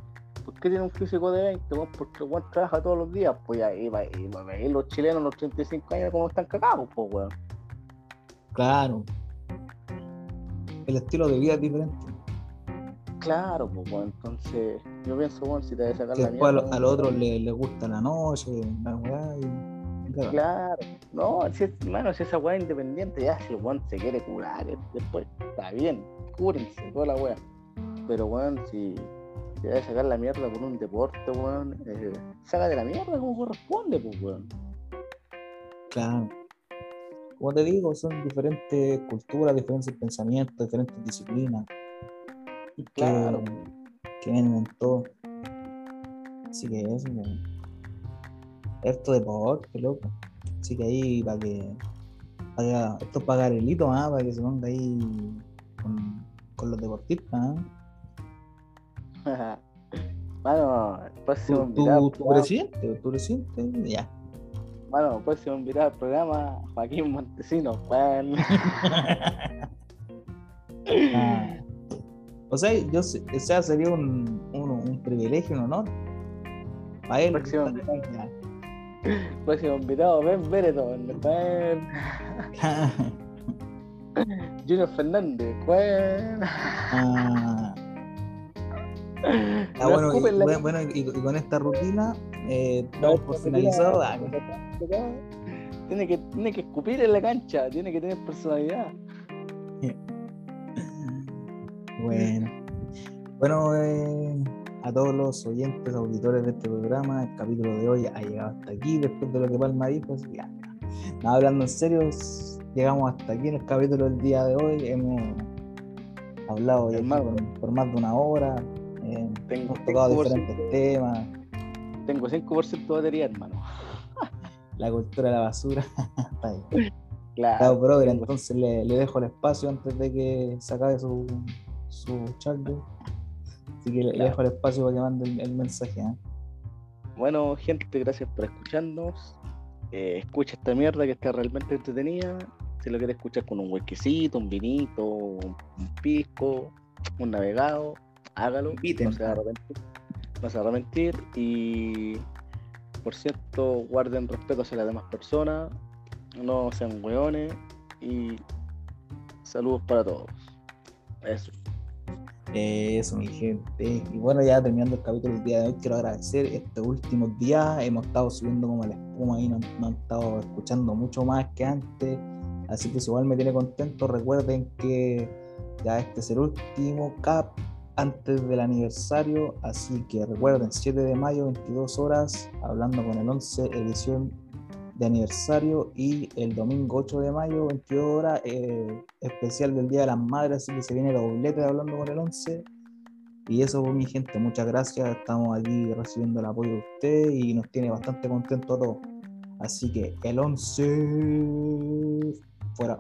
por qué tiene un físico de 20, weón? Porque el weón trabaja todos los días, pues y, va- va- los chilenos a los 35 años como están cagados, pues, weón. Claro. El estilo de vida es diferente. Claro, pues, weón, entonces, yo pienso, weón, si te vas a sacar Que la después a, mierda, lo- a los otros les le gusta la noche, la weá, y claro. Claro, no, si es, mano, si esa weá es independiente, ya si el weón se quiere curar, después está bien, cúrense, toda la weá. Pero weón, si te vas a sacar la mierda por un deporte, weón, eh, sácate la mierda como corresponde, pues weón. Claro. Como te digo, son diferentes culturas, diferentes pensamientos, diferentes disciplinas. que- Claro. Que, vienen en todo. Así que eso, weón. Esto deporte, loco. Así que ahí para que, para que- esto es para Garelito, ¿ah? para que se ponga ahí con, con los deportistas. ¿ah? *laughs* Mano, el próximo Tu, tu, tu presidente, tu presidente, ya. mano, el próximo invitado al programa, Joaquín Montesino, weón. *laughs* Ah. O sea, yo o sea, sería un, un, un privilegio, un honor. Para él. Próximo. *laughs* próximo invitado, Ben Bereton, weón. *laughs* Junior Fernández. Ah, *laughs* ah, No bueno, y, la- bueno, y- y con esta rutina, eh, No, damos por finalizado. Ah, Tiene que, tiene que escupir en la cancha, tiene que tener personalidad. Bueno, bueno eh, a todos los oyentes, auditores de este programa, el capítulo de hoy ha llegado hasta aquí, después de lo que Palma dijo. así que nada, hablando en serio, llegamos hasta aquí en el capítulo del día de hoy. Hemos hablado ya por, por más de una hora, eh, Tengo hemos tocado 5%, diferentes temas, tengo 5% de batería, hermano. *laughs* la cultura de la basura. *laughs* Está bien. Claro. Claro, entonces le, le dejo el espacio antes de que se acabe su, su charge. Así que le, dejo el espacio para que mande el, el mensaje. ¿ah? Bueno, gente, gracias por escucharnos. Eh, escucha esta mierda que está realmente entretenida. Si lo quieres escuchar con un huequecito, un vinito, un, un pisco, un navegado, hágalo. No se va a arrepentir. No se va a arrepentir. Y por cierto, guarden respeto hacia las demás personas. No sean hueones. Y saludos para todos. Eso. Eso, mi gente. Y bueno, ya terminando el capítulo del día de hoy, quiero agradecer estos últimos días. Hemos estado subiendo como la espuma y nos, nos han estado escuchando mucho más que antes. Así que igual me tiene contento. Recuerden que ya este es el último cap antes del aniversario. Así que recuerden, 7 de mayo, 22 horas, hablando con el 11 edición de aniversario y el domingo 8 de mayo, 22 horas, eh, especial del Día de las Madres, así que se viene el doblete hablando con el 11. Y eso, mi gente, muchas gracias. Estamos aquí recibiendo el apoyo de ustedes y nos tiene bastante contentos a todos. Así que el 11 fuera.